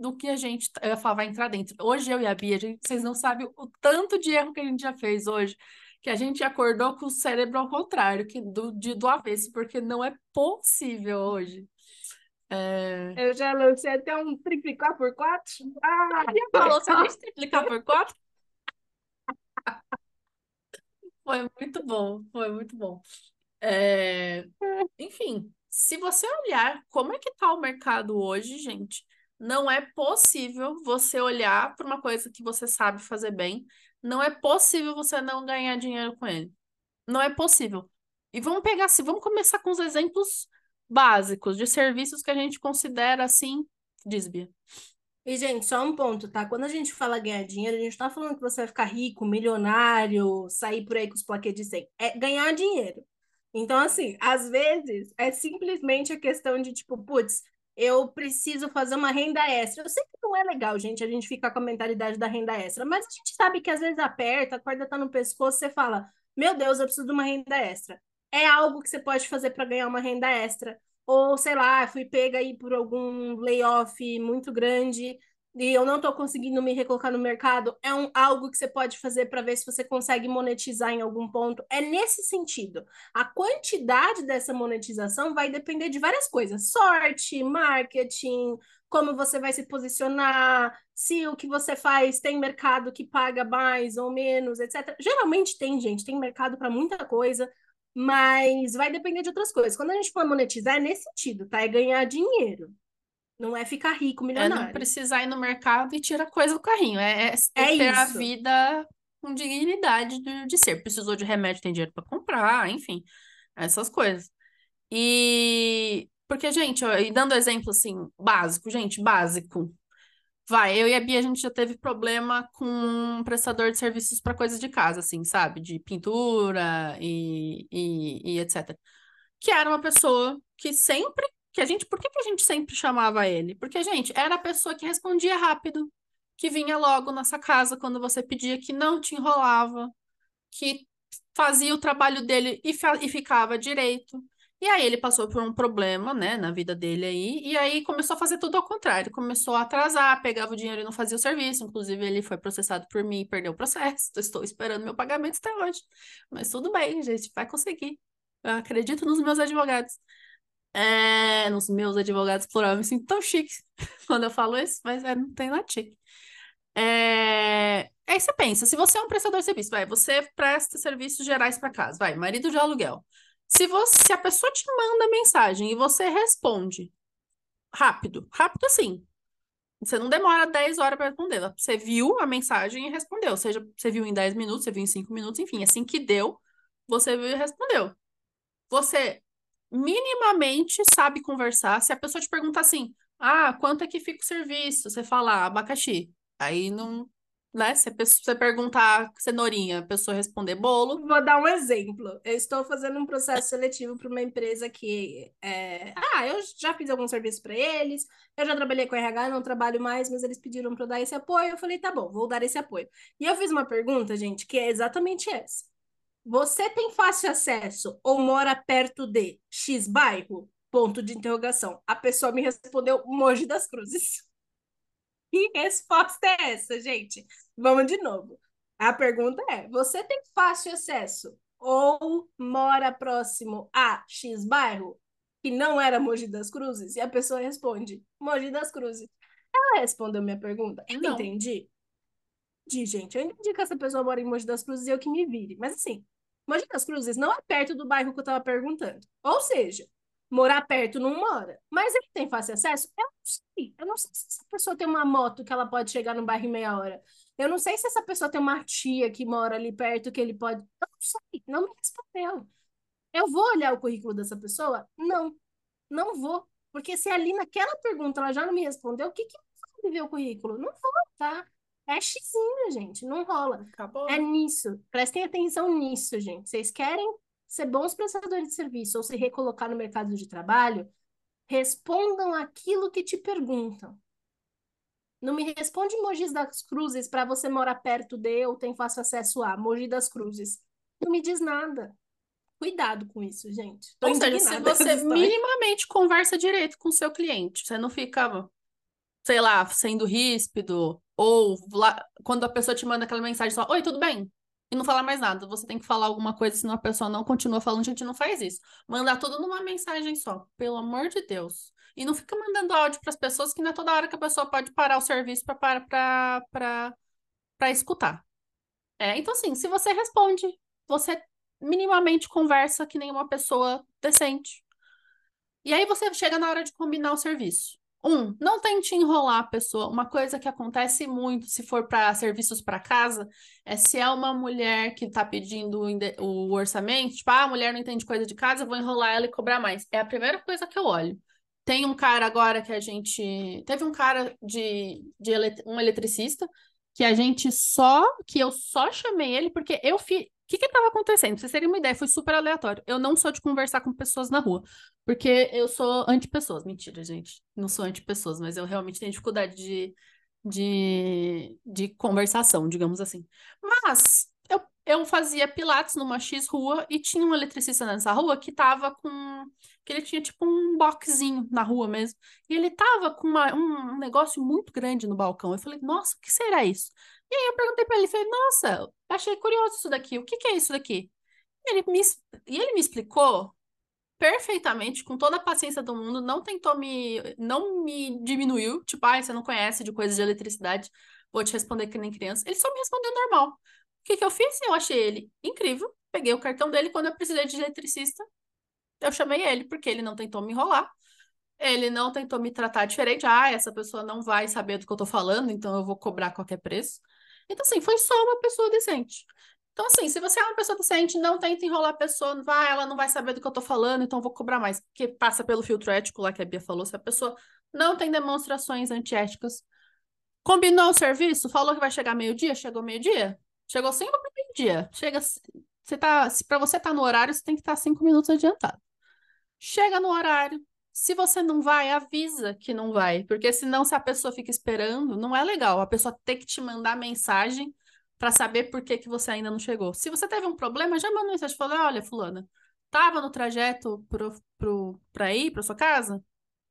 no que a gente, eu ia falar, vai entrar dentro. Hoje eu e a Bia, a gente, vocês não sabem o tanto de erro que a gente já fez hoje, que a gente acordou com o cérebro ao contrário, que do, de, do avesso, porque não é possível hoje. É... Eu já lancei até um triplicar por quatro. Ah, falou se a gente triplicar por quatro? Foi muito bom, foi muito bom. É... Enfim, se você olhar como é que tá o mercado hoje, gente, não é possível você olhar para uma coisa que você sabe fazer bem, não é possível você não ganhar dinheiro com ele. Não é possível. E vamos pegar assim, vamos começar com os exemplos básicos de serviços que a gente considera assim, desvia. E, gente, só um ponto, tá? Quando a gente fala ganhar dinheiro, a gente tá falando que você vai ficar rico, milionário, sair por aí com os plaquetes 100. É ganhar dinheiro. Então, assim, às vezes é simplesmente a questão de, tipo, putz, eu preciso fazer uma renda extra. Eu sei que não é legal, gente, a gente ficar com a mentalidade da renda extra, mas a gente sabe que às vezes aperta, a corda tá no pescoço, você fala, meu Deus, eu preciso de uma renda extra. É algo que você pode fazer para ganhar uma renda extra ou sei lá, fui pega aí por algum layoff muito grande e eu não estou conseguindo me recolocar no mercado, é um, algo que você pode fazer para ver se você consegue monetizar em algum ponto. É nesse sentido. A quantidade dessa monetização vai depender de várias coisas: sorte, marketing, como você vai se posicionar, se o que você faz tem mercado que paga mais ou menos, etc. Geralmente tem, gente, tem mercado para muita coisa mas vai depender de outras coisas. Quando a gente for monetizar, é nesse sentido, tá? É ganhar dinheiro. Não é ficar rico, milionário. É não precisar ir no mercado e tirar coisa do carrinho. É, é, é ter isso. a vida com dignidade de, de ser. Precisou de remédio, tem dinheiro para comprar, enfim, essas coisas. E porque, gente, ó, e dando exemplo assim, básico, gente, básico. Vai, eu e a Bia, a gente já teve problema com um prestador de serviços para coisas de casa, assim, sabe? De pintura e, e, e, etc. Que era uma pessoa que sempre. Que a gente, por que, que a gente sempre chamava ele? Porque, gente, era a pessoa que respondia rápido, que vinha logo nessa casa quando você pedia, que não te enrolava, que fazia o trabalho dele e, e ficava direito. E aí ele passou por um problema, né, na vida dele aí, e aí começou a fazer tudo ao contrário. Começou a atrasar, pegava o dinheiro e não fazia o serviço. Inclusive, ele foi processado por mim e perdeu o processo. Estou esperando meu pagamento até hoje. Mas tudo bem, gente, vai conseguir. Eu acredito nos meus advogados. É, nos meus advogados plural, eu me sinto tão chique quando eu falo isso, mas é, não tem nada chique. É... Aí você pensa, se você é um prestador de serviço, vai, você presta serviços gerais para casa, vai, marido de aluguel. Se você, se a pessoa te manda mensagem e você responde rápido, rápido assim. Você não demora 10 horas para responder. Você viu a mensagem e respondeu. Seja você viu em 10 minutos, você viu em 5 minutos, enfim, assim que deu, você viu e respondeu. Você minimamente sabe conversar. Se a pessoa te perguntar assim: "Ah, quanto é que fica o serviço?", você fala ah, abacaxi. Aí não né? Se você perguntar cenourinha, a pessoa responder bolo. Vou dar um exemplo. Eu estou fazendo um processo seletivo para uma empresa que. É... Ah, eu já fiz algum serviço para eles, eu já trabalhei com RH, não trabalho mais, mas eles pediram para eu dar esse apoio. Eu falei, tá bom, vou dar esse apoio. E eu fiz uma pergunta, gente, que é exatamente essa. Você tem fácil acesso ou mora perto de X bairro? Ponto de interrogação. A pessoa me respondeu Mogi das Cruzes. Que resposta é essa, gente? Vamos de novo. A pergunta é: você tem fácil acesso ou mora próximo a X bairro, que não era Mogi das Cruzes? E a pessoa responde: Mogi das Cruzes. Ela respondeu minha pergunta. Eu não. entendi. De gente, eu entendi que essa pessoa mora em Mogi das Cruzes e eu que me vire. Mas assim, Mogi das Cruzes não é perto do bairro que eu tava perguntando. Ou seja, morar perto não mora. Mas ele tem fácil acesso? Eu não sei. Eu não sei se essa pessoa tem uma moto que ela pode chegar no bairro em meia hora. Eu não sei se essa pessoa tem uma tia que mora ali perto que ele pode. Eu não sei. Não me respondeu. Eu vou olhar o currículo dessa pessoa? Não. Não vou. Porque se ali naquela pergunta ela já não me respondeu, o que que vai ver o currículo? Não vou, tá? É xizinho, gente. Não rola. Acabou. É nisso. Prestem atenção nisso, gente. Vocês querem ser bons prestadores de serviço ou se recolocar no mercado de trabalho, respondam aquilo que te perguntam. Não me responde Mogi das Cruzes para você morar perto de ou tem fácil acesso a Mogi das Cruzes. Não me diz nada. Cuidado com isso, gente. Tô ou seja, se você minimamente conversa direito com o seu cliente, você não fica, sei lá, sendo ríspido, ou lá, quando a pessoa te manda aquela mensagem só, oi, tudo bem? E não falar mais nada. Você tem que falar alguma coisa, senão a pessoa não continua falando, a gente não faz isso. Mandar tudo numa mensagem só, pelo amor de Deus. E não fica mandando áudio para as pessoas que não é toda hora que a pessoa pode parar o serviço para escutar. É, então assim, se você responde, você minimamente conversa que nem uma pessoa decente. E aí você chega na hora de combinar o serviço. Um, não tente enrolar a pessoa. Uma coisa que acontece muito se for para serviços para casa é se é uma mulher que está pedindo o orçamento, tipo, ah, a mulher não entende coisa de casa, vou enrolar ela e cobrar mais. É a primeira coisa que eu olho. Tem um cara agora que a gente. Teve um cara de, de elet... um eletricista que a gente só. que eu só chamei ele porque eu fiz. O que que estava acontecendo? Pra vocês terem uma ideia, foi super aleatório. Eu não sou de conversar com pessoas na rua, porque eu sou anti-pessoas. Mentira, gente. Não sou anti-pessoas, mas eu realmente tenho dificuldade de, de, de conversação, digamos assim. Mas eu, eu fazia pilates numa X rua e tinha um eletricista nessa rua que tava com. que ele tinha tipo um boxzinho na rua mesmo. E ele tava com uma, um negócio muito grande no balcão. Eu falei, nossa, o que será isso? E aí eu perguntei para ele, falei, nossa, achei curioso isso daqui, o que que é isso daqui? E ele me, e ele me explicou perfeitamente, com toda a paciência do mundo, não tentou me, não me diminuiu, tipo, ah, você não conhece de coisas de eletricidade, vou te responder que nem criança. Ele só me respondeu normal. Que que eu fiz? Eu achei ele incrível, peguei o cartão dele, quando eu precisei de eletricista, eu chamei ele, porque ele não tentou me enrolar, ele não tentou me tratar diferente, ah, essa pessoa não vai saber do que eu tô falando, então eu vou cobrar qualquer preço. Então, assim, foi só uma pessoa decente. Então, assim, se você é uma pessoa decente, não tenta enrolar a pessoa, vai, ela não vai saber do que eu tô falando, então eu vou cobrar mais. Porque passa pelo filtro ético lá que a Bia falou, se a pessoa não tem demonstrações antiéticas. Combinou o serviço, falou que vai chegar meio-dia, chegou meio-dia? Chegou cinco para meio-dia. Chega, você tá, se para você estar tá no horário, você tem que estar tá cinco minutos adiantado. Chega no horário, se você não vai, avisa que não vai, porque senão se a pessoa fica esperando, não é legal. A pessoa tem que te mandar mensagem para saber por que, que você ainda não chegou. Se você teve um problema, já manda mensagem falando: olha, fulana, tava no trajeto pra ir para sua casa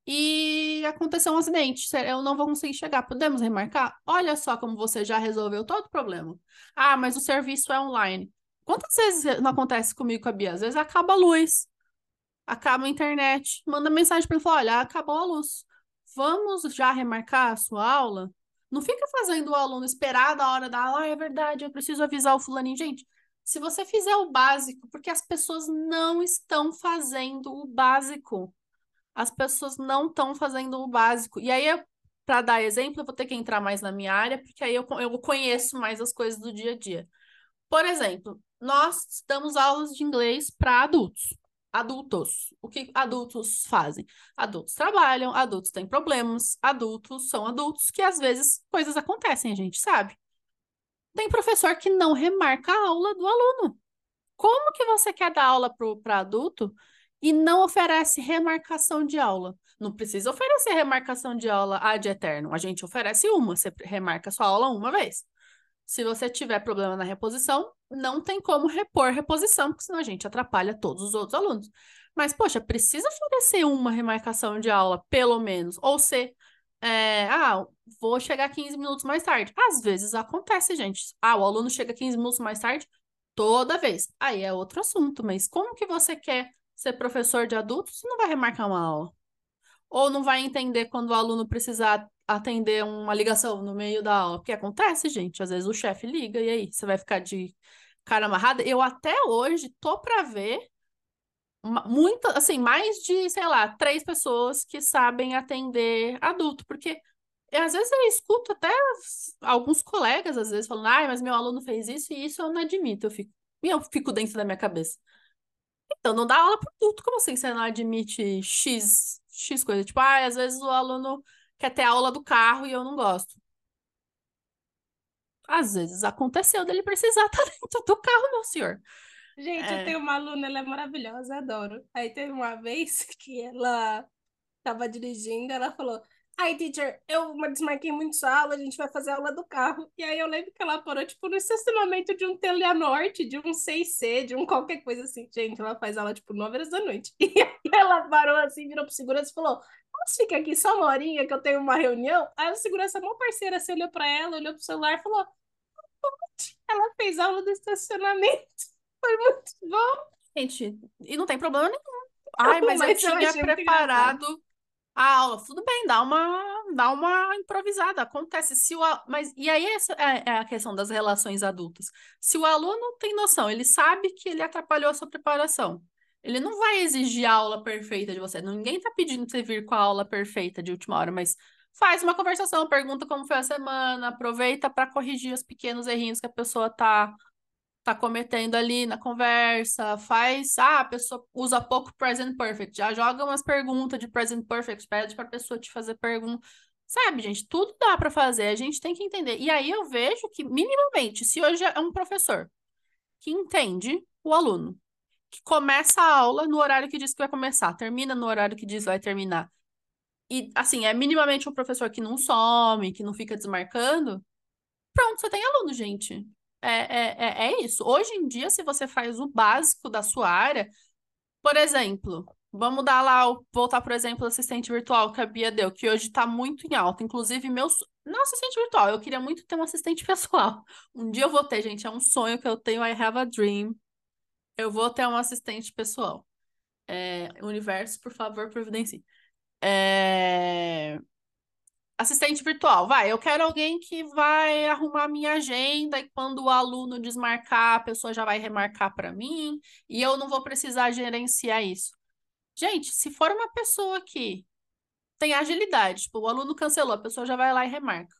e aconteceu um acidente. Eu não vou conseguir chegar. Podemos remarcar? Olha só como você já resolveu todo o problema. Ah, mas o serviço é online. Quantas vezes não acontece comigo com a Bia? Às vezes acaba a luz acaba a internet, manda mensagem para ele falar, olha, acabou a luz. Vamos já remarcar a sua aula? Não fica fazendo o aluno esperar da hora da aula, ah, é verdade, eu preciso avisar o fulaninho. Gente, se você fizer o básico, porque as pessoas não estão fazendo o básico. As pessoas não estão fazendo o básico. E aí, para dar exemplo, eu vou ter que entrar mais na minha área, porque aí eu, eu conheço mais as coisas do dia a dia. Por exemplo, nós damos aulas de inglês para adultos adultos. O que adultos fazem? Adultos trabalham, adultos têm problemas, adultos são adultos que às vezes coisas acontecem, a gente sabe. Tem professor que não remarca a aula do aluno. Como que você quer dar aula para adulto e não oferece remarcação de aula? Não precisa oferecer remarcação de aula ad eterno. A gente oferece uma, você remarca sua aula uma vez. Se você tiver problema na reposição, não tem como repor reposição, porque senão a gente atrapalha todos os outros alunos. Mas, poxa, precisa oferecer uma remarcação de aula, pelo menos. Ou ser, é, ah, vou chegar 15 minutos mais tarde. Às vezes acontece, gente. Ah, o aluno chega 15 minutos mais tarde toda vez. Aí é outro assunto, mas como que você quer ser professor de adultos se não vai remarcar uma aula? Ou não vai entender quando o aluno precisar atender uma ligação no meio da aula? Porque acontece, gente. Às vezes o chefe liga e aí você vai ficar de cara amarrada. Eu até hoje tô para ver muito, assim, mais de, sei lá, três pessoas que sabem atender adulto, porque às vezes eu escuto até alguns colegas, às vezes, falando, ai, mas meu aluno fez isso e isso eu não admito. Eu fico, eu fico dentro da minha cabeça. Então, não dá aula para adulto, como assim você não admite X, X coisa? Tipo, ah, às vezes o aluno quer ter aula do carro e eu não gosto. Às vezes aconteceu dele precisar estar dentro do carro, meu senhor. Gente, é... eu tenho uma aluna, ela é maravilhosa, adoro. Aí teve uma vez que ela estava dirigindo, ela falou: Ai, teacher, eu desmarquei muito sua aula, a gente vai fazer aula do carro. E aí eu lembro que ela parou, tipo, no estacionamento de um Teleanorte, de um 6C, de um qualquer coisa assim. Gente, ela faz aula, tipo, 9 horas da noite. E aí ela parou assim, virou pro segurança e falou: Posso ficar aqui só uma horinha que eu tenho uma reunião? Aí o segurança, mó parceira, assim, olhou pra ela, olhou pro celular e falou: Ela fez aula do estacionamento. Foi muito bom. Gente, e não tem problema nenhum. Ai, mas, mas eu tinha preparado a aula. Tudo bem, dá uma, dá uma improvisada. Acontece. Se o, mas, e aí essa é, é a questão das relações adultas. Se o aluno tem noção, ele sabe que ele atrapalhou a sua preparação. Ele não vai exigir a aula perfeita de você. Ninguém está pedindo você vir com a aula perfeita de última hora, mas faz uma conversação, pergunta como foi a semana, aproveita para corrigir os pequenos errinhos que a pessoa tá tá cometendo ali na conversa, faz, ah, a pessoa usa pouco present perfect, já joga umas perguntas de present perfect, pede para a pessoa te fazer pergunta. Sabe, gente, tudo dá para fazer, a gente tem que entender. E aí eu vejo que minimamente, se hoje é um professor que entende o aluno, que começa a aula no horário que diz que vai começar, termina no horário que diz que vai terminar. E assim, é minimamente um professor que não some, que não fica desmarcando. Pronto, você tem aluno, gente. É, é, é, é isso. Hoje em dia, se você faz o básico da sua área, por exemplo, vamos dar lá, voltar, por exemplo, o assistente virtual que a Bia deu, que hoje está muito em alta. Inclusive, meu. Não assistente virtual, eu queria muito ter um assistente pessoal. Um dia eu vou ter, gente, é um sonho que eu tenho, I have a dream. Eu vou ter um assistente pessoal. É, universo, por favor, providencie. É assistente virtual, vai, eu quero alguém que vai arrumar minha agenda e quando o aluno desmarcar, a pessoa já vai remarcar para mim e eu não vou precisar gerenciar isso. Gente, se for uma pessoa que tem agilidade, tipo, o aluno cancelou, a pessoa já vai lá e remarca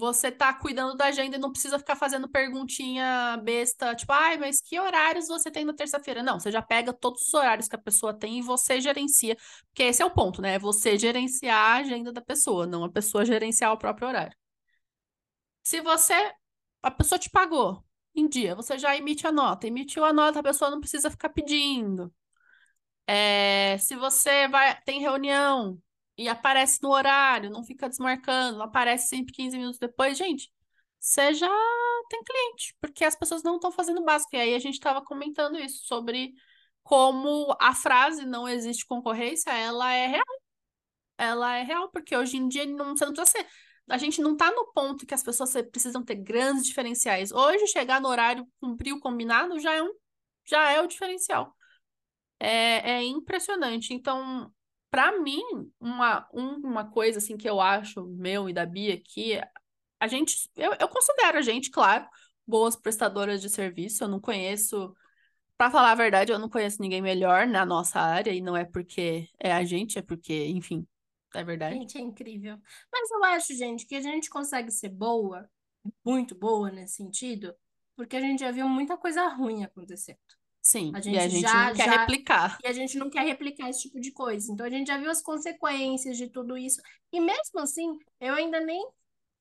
você tá cuidando da agenda e não precisa ficar fazendo perguntinha besta, tipo, ai, mas que horários você tem na terça-feira? Não, você já pega todos os horários que a pessoa tem e você gerencia, porque esse é o ponto, né? É você gerenciar a agenda da pessoa, não a pessoa gerenciar o próprio horário. Se você, a pessoa te pagou em dia, você já emite a nota, emitiu a nota, a pessoa não precisa ficar pedindo. É, se você vai, tem reunião, e aparece no horário, não fica desmarcando, aparece sempre 15 minutos depois, gente, você já tem cliente, porque as pessoas não estão fazendo básico. E aí a gente estava comentando isso sobre como a frase não existe concorrência, ela é real. Ela é real, porque hoje em dia não, você não precisa ser. A gente não está no ponto que as pessoas precisam ter grandes diferenciais. Hoje, chegar no horário, cumprir o combinado, já é um, já é o diferencial. É, é impressionante. Então, para mim, uma, uma coisa assim que eu acho, meu e da Bia, que a gente, eu, eu considero a gente, claro, boas prestadoras de serviço. Eu não conheço, para falar a verdade, eu não conheço ninguém melhor na nossa área, e não é porque é a gente, é porque, enfim, é verdade. Gente, é incrível. Mas eu acho, gente, que a gente consegue ser boa, muito boa nesse sentido, porque a gente já viu muita coisa ruim acontecendo. Sim, a gente, e a gente já, não quer já, replicar. E a gente não quer replicar esse tipo de coisa. Então a gente já viu as consequências de tudo isso. E mesmo assim, eu ainda nem.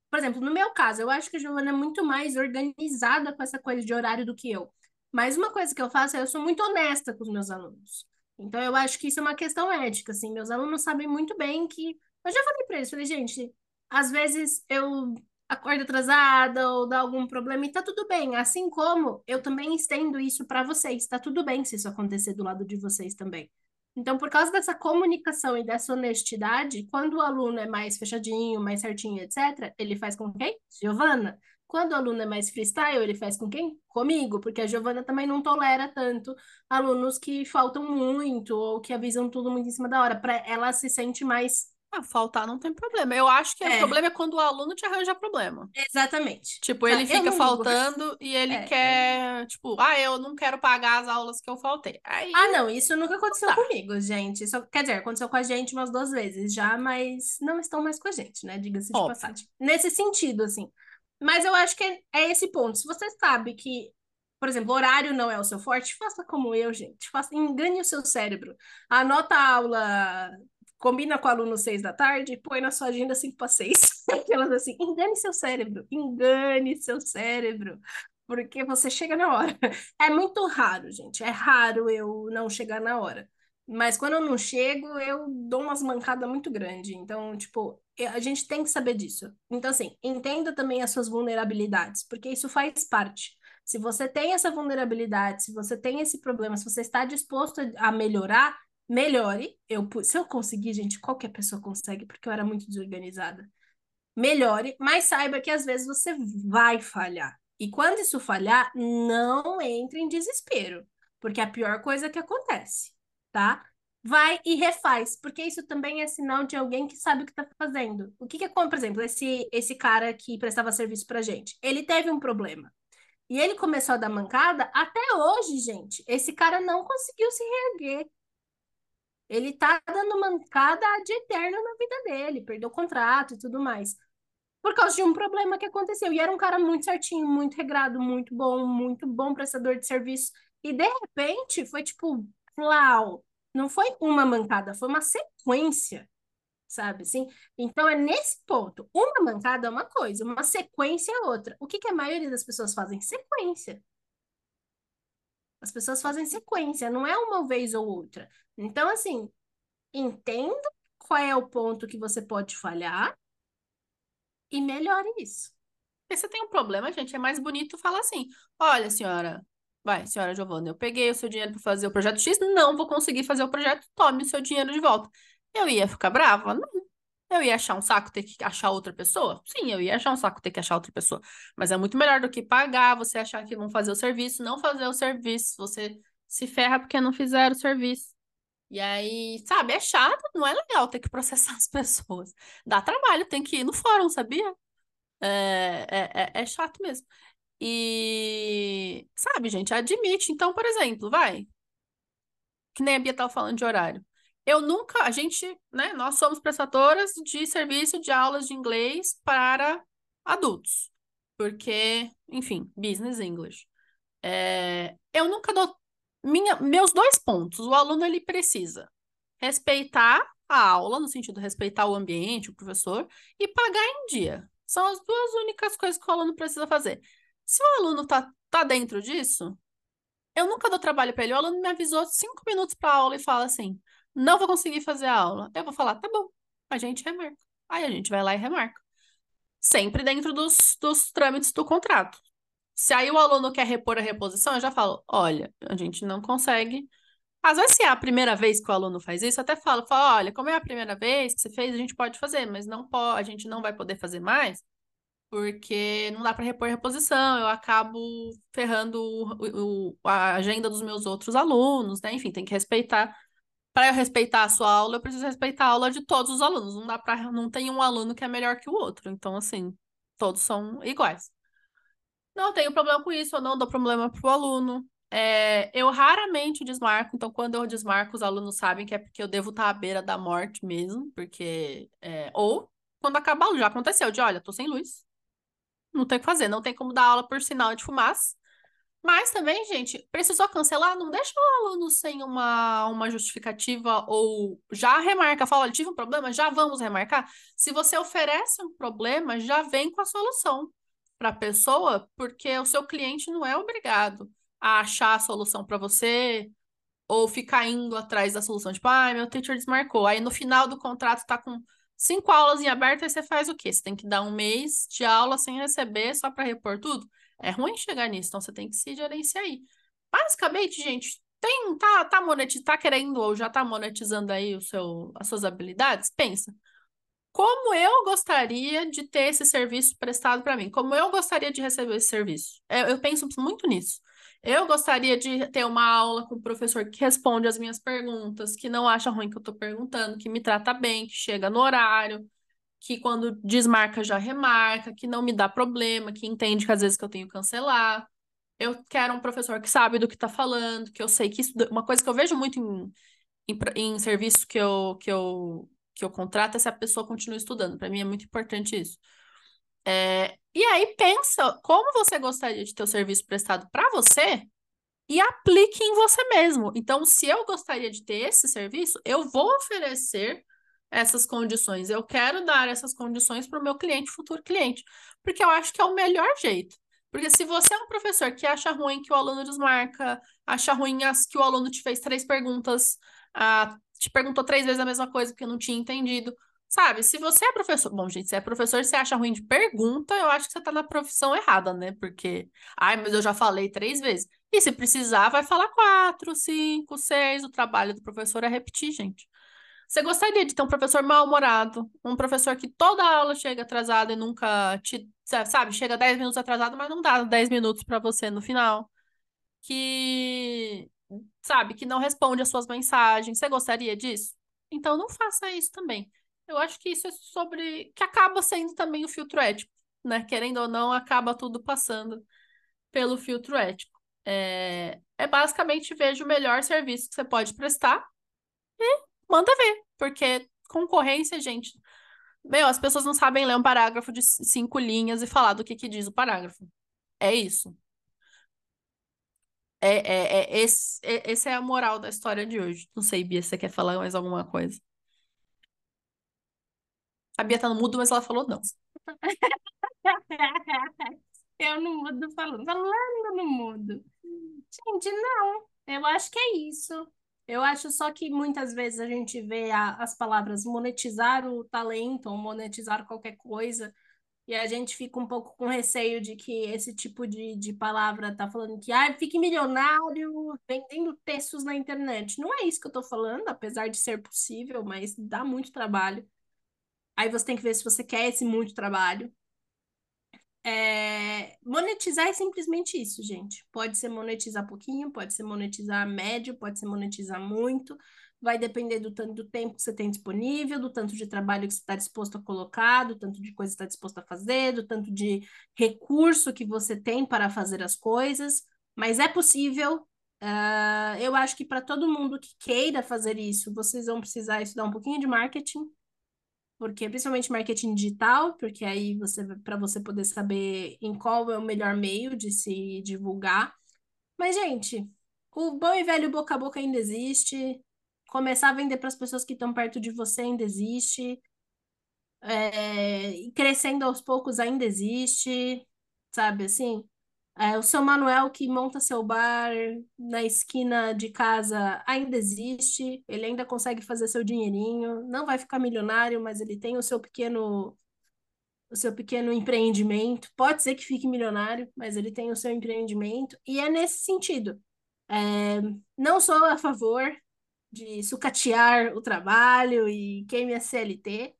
Por exemplo, no meu caso, eu acho que a Giovana é muito mais organizada com essa coisa de horário do que eu. Mas uma coisa que eu faço é eu sou muito honesta com os meus alunos. Então eu acho que isso é uma questão ética, assim. Meus alunos sabem muito bem que. Eu já falei para eles, falei, gente, às vezes eu acorda atrasada ou dá algum problema e tá tudo bem. Assim como eu também estendo isso para vocês, tá tudo bem se isso acontecer do lado de vocês também. Então, por causa dessa comunicação e dessa honestidade, quando o aluno é mais fechadinho, mais certinho, etc., ele faz com quem? Giovana. Quando o aluno é mais freestyle, ele faz com quem? Comigo, porque a Giovana também não tolera tanto alunos que faltam muito ou que avisam tudo muito em cima da hora. Para ela se sente mais ah, faltar não tem problema. Eu acho que é. o problema é quando o aluno te arranja problema. Exatamente. Tipo, ele tá, fica faltando e ele é, quer, é. tipo, ah, eu não quero pagar as aulas que eu faltei. Aí... Ah, não, isso nunca aconteceu comigo, gente. Isso, quer dizer, aconteceu com a gente umas duas vezes já, mas não estão mais com a gente, né? Diga-se de passagem. Nesse sentido, assim. Mas eu acho que é, é esse ponto. Se você sabe que por exemplo, horário não é o seu forte, faça como eu, gente. Faça, engane o seu cérebro. Anota a aula combina com o aluno seis da tarde, põe na sua agenda cinco para seis. Aquelas assim, engane seu cérebro, engane seu cérebro, porque você chega na hora. É muito raro, gente, é raro eu não chegar na hora. Mas quando eu não chego, eu dou umas mancadas muito grandes. Então, tipo, a gente tem que saber disso. Então, assim, entenda também as suas vulnerabilidades, porque isso faz parte. Se você tem essa vulnerabilidade, se você tem esse problema, se você está disposto a melhorar, melhore. Eu, se eu conseguir, gente, qualquer pessoa consegue, porque eu era muito desorganizada. Melhore, mas saiba que às vezes você vai falhar. E quando isso falhar, não entre em desespero, porque é a pior coisa que acontece, tá? Vai e refaz, porque isso também é sinal de alguém que sabe o que está fazendo. O que que é, por exemplo, esse, esse cara que prestava serviço pra gente? Ele teve um problema. E ele começou a dar mancada, até hoje, gente, esse cara não conseguiu se reerguer. Ele tá dando mancada de eterno na vida dele, perdeu o contrato e tudo mais por causa de um problema que aconteceu. E era um cara muito certinho, muito regrado, muito bom, muito bom prestador de serviço. E de repente foi tipo, uau, não foi uma mancada, foi uma sequência, sabe assim? Então é nesse ponto. Uma mancada é uma coisa, uma sequência é outra. O que, que a maioria das pessoas fazem? Sequência. As pessoas fazem sequência, não é uma vez ou outra. Então, assim, entenda qual é o ponto que você pode falhar e melhore isso. Se você tem um problema, gente, é mais bonito falar assim: olha, senhora, vai, senhora Giovana, eu peguei o seu dinheiro para fazer o projeto X, não vou conseguir fazer o projeto, tome o seu dinheiro de volta. Eu ia ficar brava? Não. Eu ia achar um saco ter que achar outra pessoa? Sim, eu ia achar um saco ter que achar outra pessoa. Mas é muito melhor do que pagar, você achar que vão fazer o serviço, não fazer o serviço. Você se ferra porque não fizeram o serviço. E aí, sabe, é chato, não é legal ter que processar as pessoas. Dá trabalho, tem que ir no fórum, sabia? É, é, é, é chato mesmo. E, sabe, gente, admite. Então, por exemplo, vai. Que nem a Bia estava falando de horário. Eu nunca, a gente, né, nós somos prestadoras de serviço de aulas de inglês para adultos. Porque, enfim, business English. É, eu nunca dou minha, meus dois pontos. O aluno ele precisa respeitar a aula, no sentido de respeitar o ambiente, o professor, e pagar em dia. São as duas únicas coisas que o aluno precisa fazer. Se o aluno tá, tá dentro disso, eu nunca dou trabalho para ele. O aluno me avisou cinco minutos para a aula e fala assim: não vou conseguir fazer a aula. Eu vou falar: tá bom, a gente remarca. Aí a gente vai lá e remarca. Sempre dentro dos, dos trâmites do contrato. Se aí o aluno quer repor a reposição, eu já falo: olha, a gente não consegue. Às vezes, se é a primeira vez que o aluno faz isso, eu até falo, falo, olha, como é a primeira vez que você fez, a gente pode fazer, mas não pode, a gente não vai poder fazer mais, porque não dá para repor a reposição, eu acabo ferrando o, o, a agenda dos meus outros alunos, né? Enfim, tem que respeitar. Para eu respeitar a sua aula, eu preciso respeitar a aula de todos os alunos. Não dá para, não tem um aluno que é melhor que o outro. Então, assim, todos são iguais. Não tenho problema com isso, eu não dou problema pro aluno. É, eu raramente desmarco, então quando eu desmarco, os alunos sabem que é porque eu devo estar à beira da morte mesmo, porque. É, ou quando acabar, já aconteceu, de olha, tô sem luz. Não tem o que fazer, não tem como dar aula por sinal de fumaça. Mas também, gente, precisou cancelar, não deixa o aluno sem uma, uma justificativa ou já remarca, fala, olha, tive um problema, já vamos remarcar. Se você oferece um problema, já vem com a solução para a pessoa, porque o seu cliente não é obrigado a achar a solução para você ou ficar indo atrás da solução, tipo, ah, meu teacher desmarcou. Aí no final do contrato tá com cinco aulas em aberto, aí você faz o quê? Você tem que dar um mês de aula sem receber só para repor tudo? É ruim chegar nisso, então você tem que se gerenciar aí. Basicamente, gente, tem, tá, tá, monetiz, tá querendo ou já tá monetizando aí o seu, as suas habilidades? Pensa como eu gostaria de ter esse serviço prestado para mim, como eu gostaria de receber esse serviço. Eu, eu, penso muito nisso. Eu gostaria de ter uma aula com o professor que responde as minhas perguntas, que não acha ruim que eu estou perguntando, que me trata bem, que chega no horário, que quando desmarca já remarca, que não me dá problema, que entende que às vezes que eu tenho que cancelar. Eu quero um professor que sabe do que está falando, que eu sei que isso. Uma coisa que eu vejo muito em, em, em serviço que eu, que eu que eu contrato se a pessoa continua estudando. Para mim é muito importante isso. É, e aí pensa como você gostaria de ter o serviço prestado para você e aplique em você mesmo. Então, se eu gostaria de ter esse serviço, eu vou oferecer essas condições. Eu quero dar essas condições para o meu cliente, futuro cliente, porque eu acho que é o melhor jeito. Porque se você é um professor que acha ruim que o aluno desmarca, acha ruim as, que o aluno te fez três perguntas ah, te perguntou três vezes a mesma coisa porque não tinha entendido. Sabe, se você é professor. Bom, gente, se é professor e você acha ruim de pergunta, eu acho que você tá na profissão errada, né? Porque. Ai, mas eu já falei três vezes. E se precisar, vai falar quatro, cinco, seis. O trabalho do professor é repetir, gente. Você gostaria de ter um professor mal-humorado, um professor que toda aula chega atrasado e nunca te, sabe, chega 10 minutos atrasado, mas não dá 10 minutos para você no final. Que, sabe, que não responde as suas mensagens. Você gostaria disso? Então não faça isso também. Eu acho que isso é sobre que acaba sendo também o filtro ético, né? Querendo ou não, acaba tudo passando pelo filtro ético. É, é basicamente veja o melhor serviço que você pode prestar e manda ver, porque concorrência, gente. Meu, as pessoas não sabem ler um parágrafo de cinco linhas e falar do que, que diz o parágrafo. É isso. É, é, é, esse, é, esse é a moral da história de hoje. Não sei, Bia, se você quer falar mais alguma coisa. A Bia tá no mudo, mas ela falou não. Eu no mudo falando, falando no mudo. Gente, não. Eu acho que é isso. Eu acho só que muitas vezes a gente vê a, as palavras monetizar o talento ou monetizar qualquer coisa e a gente fica um pouco com receio de que esse tipo de, de palavra tá falando que ah, fique milionário vendendo textos na internet. Não é isso que eu tô falando, apesar de ser possível, mas dá muito trabalho. Aí você tem que ver se você quer esse muito trabalho. É... Monetizar é simplesmente isso, gente. Pode ser monetizar pouquinho, pode ser monetizar médio, pode ser monetizar muito. Vai depender do tanto do tempo que você tem disponível, do tanto de trabalho que você está disposto a colocar, do tanto de coisa que está disposto a fazer, do tanto de recurso que você tem para fazer as coisas. Mas é possível. Uh, eu acho que para todo mundo que queira fazer isso, vocês vão precisar estudar um pouquinho de marketing, porque principalmente marketing digital, porque aí você para você poder saber em qual é o melhor meio de se divulgar. Mas gente, o bom e velho boca a boca ainda existe. Começar a vender para as pessoas que estão perto de você ainda existe. É, crescendo aos poucos ainda existe, sabe assim? É, o seu Manuel que monta seu bar na esquina de casa ainda existe, ele ainda consegue fazer seu dinheirinho, não vai ficar milionário, mas ele tem o seu pequeno o seu pequeno empreendimento. Pode ser que fique milionário, mas ele tem o seu empreendimento e é nesse sentido. É, não sou a favor de sucatear o trabalho e queime a CLT,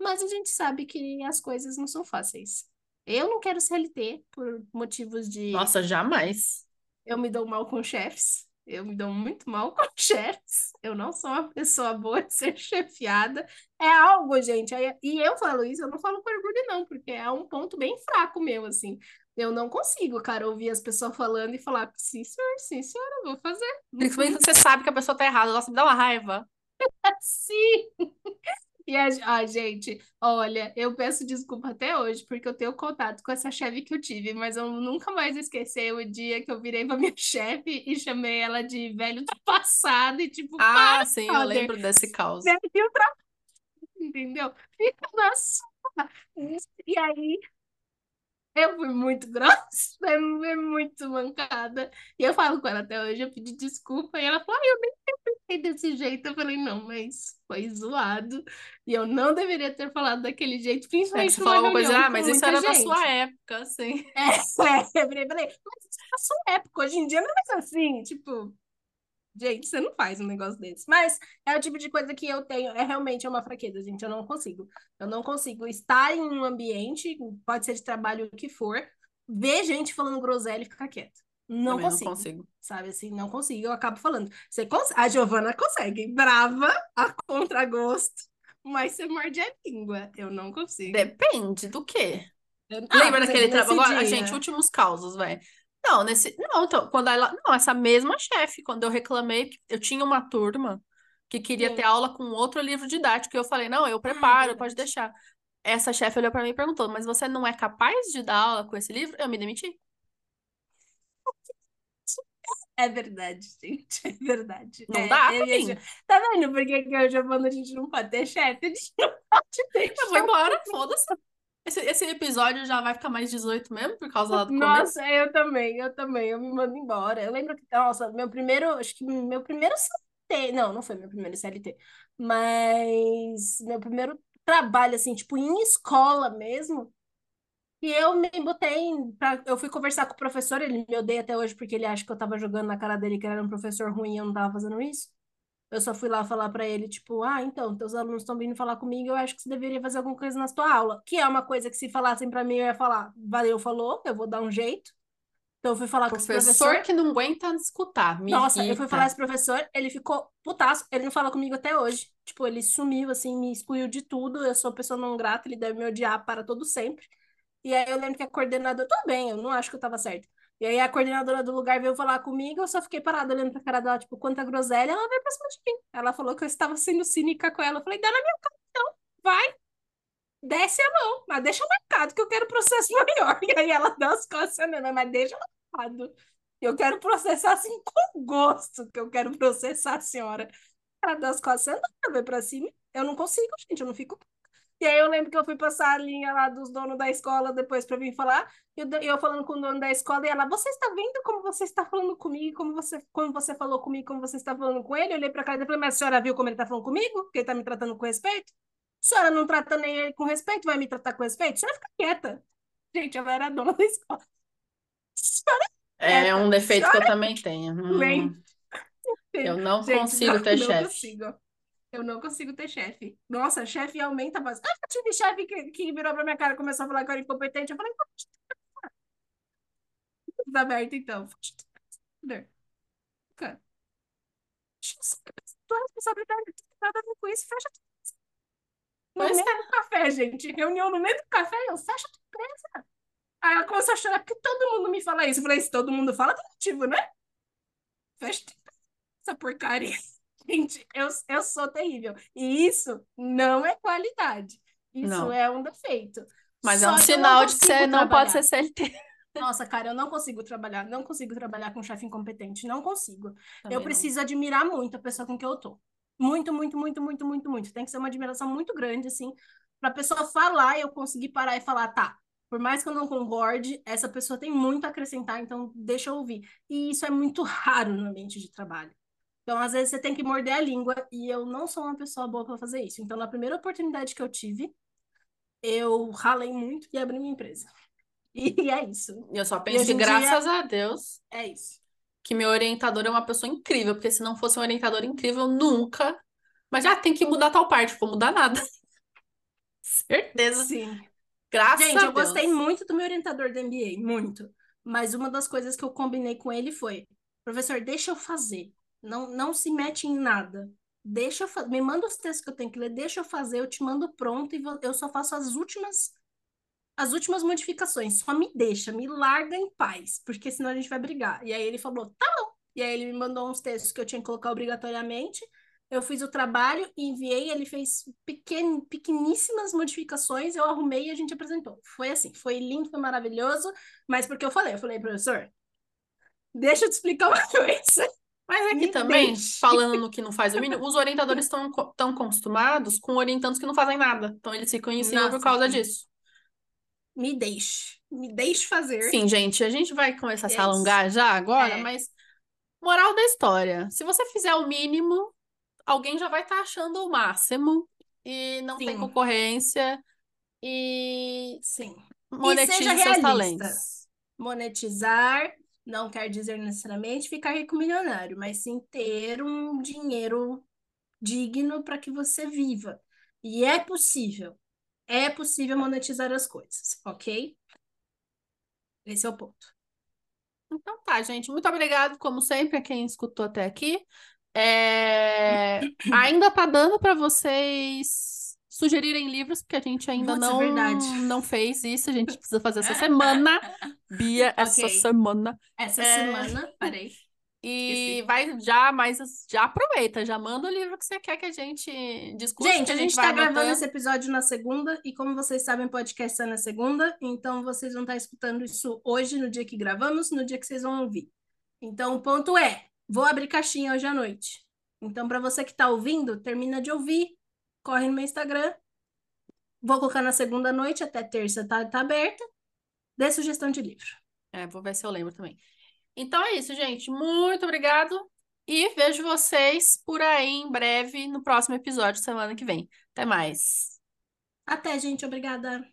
mas a gente sabe que as coisas não são fáceis. Eu não quero CLT por motivos de. Nossa, jamais. Eu me dou mal com chefes. Eu me dou muito mal com chefes. Eu não sou uma pessoa boa de ser chefiada. É algo, gente. E eu falo isso, eu não falo com orgulho, não, porque é um ponto bem fraco meu, assim. Eu não consigo, cara, ouvir as pessoas falando e falar, sim, senhor, sim, senhora, vou fazer. Principalmente você sabe que a pessoa tá errada, nossa, me dá uma raiva. sim! E a, a gente, olha, eu peço desculpa até hoje, porque eu tenho contato com essa chefe que eu tive, mas eu nunca mais esqueci o dia que eu virei pra minha chefe e chamei ela de velho do passado e tipo, ah, sim, eu lembro desse caos. Entendeu? Fica na sua. E aí, eu fui muito grossa, fui muito mancada. E eu falo com ela até hoje, eu pedi desculpa, e ela falou, ah, eu nem pensei desse jeito. Eu falei, não, mas foi zoado. E eu não deveria ter falado daquele jeito, principalmente é, você falou uma coisa, ah, mas isso era gente. na sua época, assim. É, é, eu falei, mas isso é na sua época, hoje em dia não é mais assim, tipo... Gente, você não faz um negócio desse. Mas é o tipo de coisa que eu tenho, é realmente uma fraqueza, gente. Eu não consigo. Eu não consigo estar em um ambiente, pode ser de trabalho o que for, ver gente falando groselha e ficar quieto. Não consigo, não consigo. Sabe assim, não consigo. Eu acabo falando. Você cons... A Giovana consegue. Brava, a contragosto, mas você morde a língua. Eu não consigo. Depende do quê? Ah, Lembra daquele trabalho? Agora, gente, últimos causos, velho. Não, nesse. Não, então, quando ela. Não, essa mesma chefe, quando eu reclamei, eu tinha uma turma que queria Sim. ter aula com outro livro didático, e eu falei, não, eu preparo, pode deixar. Essa chefe olhou para mim e perguntou, mas você não é capaz de dar aula com esse livro? Eu me demiti. É verdade, gente. É verdade. Não é, dá mim. Tá vendo por que eu já falando a gente não pode ter chefe? A gente não pode ter Eu vou embora, foda-se. Esse, esse episódio já vai ficar mais 18 mesmo, por causa lá do começo? Nossa, eu também, eu também, eu me mando embora. Eu lembro que, nossa, meu primeiro, acho que meu primeiro CLT, não, não foi meu primeiro CLT, mas meu primeiro trabalho, assim, tipo, em escola mesmo, e eu me botei, pra, eu fui conversar com o professor, ele me odeia até hoje porque ele acha que eu tava jogando na cara dele que era um professor ruim e eu não tava fazendo isso. Eu só fui lá falar para ele, tipo, ah, então, teus alunos estão vindo falar comigo, eu acho que você deveria fazer alguma coisa na sua aula. Que é uma coisa que se falassem para mim, eu ia falar, valeu, falou, eu vou dar um jeito. Então eu fui falar professor com esse professor. que não aguenta escutar. Nossa, eu irrita. fui falar com esse professor, ele ficou putaço, ele não fala comigo até hoje. Tipo, ele sumiu, assim, me excluiu de tudo. Eu sou pessoa não grata, ele deve me odiar para todo sempre. E aí eu lembro que a coordenadora, tudo bem, eu não acho que eu tava certa. E aí a coordenadora do lugar veio falar comigo, eu só fiquei parada olhando pra cara dela, tipo, quanta groselha, ela veio pra cima de mim. Ela falou que eu estava sendo cínica com ela. Eu falei, dá na minha cara, então, vai, desce a mão, mas deixa marcado que eu quero processo maior. E aí ela dá as costas, não, mas deixa marcado. Eu quero processar assim com gosto, que eu quero processar a senhora. Ela dá as costas, ela vai pra cima. Eu não consigo, gente, eu não fico e aí eu lembro que eu fui passar a linha lá dos donos da escola depois para vir falar, e eu, eu falando com o dono da escola, e ela, você está vendo como você está falando comigo, como você, como você falou comigo, como você está falando com ele? Eu olhei para cá e falei, mas a senhora viu como ele está falando comigo? Que ele está me tratando com respeito? A senhora não trata nem ele com respeito, vai me tratar com respeito? A senhora fica quieta. Gente, ela era dona da escola. É um defeito que eu também tenho. Hum, eu não Gente, consigo não, ter não chefe. Eu não consigo ter chefe. Nossa, chefe aumenta bastante. Ah, eu tive chefe que, que virou pra minha cara e começou a falar que eu era incompetente. Eu falei, tá aberto então. Cara, tua responsabilidade não tem nada a ver com isso, fecha empresa. No Pois meio do café, gente. Reunião no meio do café, eu fecha tua empresa. Aí ela começou a chorar porque todo mundo me fala isso. Eu falei, se todo mundo fala, tá motivo, né? Fecha. Essa porcaria. Gente, eu, eu sou terrível. E isso não é qualidade. Isso Não. é um defeito. Mas é Só um que eu sinal de que você não pode trabalhar. ser CLT. Nossa, cara, eu não consigo trabalhar. Não consigo trabalhar com chefe incompetente. Não consigo. Também eu não. preciso admirar muito a pessoa com que eu tô. Muito, muito, muito, muito, muito, muito. Tem que ser uma admiração muito grande, assim, pra pessoa falar e eu conseguir parar e falar, tá, por mais que eu não concorde, essa pessoa tem muito a acrescentar, então deixa eu ouvir. E isso é muito raro no ambiente de trabalho. Então, às vezes, você tem que morder a língua, e eu não sou uma pessoa boa para fazer isso. Então, na primeira oportunidade que eu tive, eu ralei muito e abri minha empresa. E é isso. Eu só penso que, graças dia, a Deus, é isso. que meu orientador é uma pessoa incrível, porque se não fosse um orientador incrível, eu nunca. Mas já tem que mudar tal parte, vou mudar nada. Certeza. Sim. Graças Gente, a eu gostei Deus. muito do meu orientador da MBA, muito. Mas uma das coisas que eu combinei com ele foi: professor, deixa eu fazer. Não, não se mete em nada. Deixa eu me manda os textos que eu tenho que ler, deixa eu fazer, eu te mando pronto e eu só faço as últimas as últimas modificações. Só me deixa, me larga em paz, porque senão a gente vai brigar. E aí ele falou: "Tá bom". E aí ele me mandou uns textos que eu tinha que colocar obrigatoriamente. Eu fiz o trabalho enviei, ele fez pequen, pequeníssimas modificações, eu arrumei e a gente apresentou. Foi assim, foi lindo, foi maravilhoso, mas porque eu falei, eu falei, professor, deixa eu te explicar uma coisa. Mas aqui Me também, deixe. falando no que não faz o mínimo, os orientadores estão tão acostumados com orientandos que não fazem nada. Então eles ficam em cima por causa disso. Me deixe, me deixe fazer. Sim, gente, a gente vai começar a E se alongar já agora, É. mas moral da história: se você fizer o mínimo, alguém já vai estar achando o máximo e não tem Sim. concorrência e Sim. monetize seja seus talentos. Monetizar não quer dizer necessariamente ficar rico milionário, mas sim ter um dinheiro digno para que você viva. E é possível. É possível monetizar as coisas, ok? Esse é o ponto. Então tá, gente. Muito obrigado, como sempre, a quem escutou até aqui. É, Ainda tá dando para vocês sugerirem livros, porque a gente ainda é não, verdade. não fez isso. A gente precisa fazer essa semana. Bia, essa semana. Essa É. semana, parei. E Esqueci. vai já, mas já aproveita, já manda o livro que você quer que a gente discute, Gente, a a gente gente vai tá gravando anotando. esse episódio na segunda, e como vocês sabem, podcast sai na segunda, então vocês vão estar escutando isso hoje, no dia que gravamos, no dia que vocês vão ouvir. Então, o ponto é, vou abrir caixinha hoje à noite. Então, para você que tá ouvindo, termina de ouvir, corre no meu Instagram, vou colocar na segunda noite, até terça tá, tá aberta, dê sugestão de livro. É, vou ver se eu lembro também. Então é isso, gente. Muito obrigado. E vejo vocês por aí em breve no próximo episódio, semana que vem. Até mais. Até, gente, obrigada.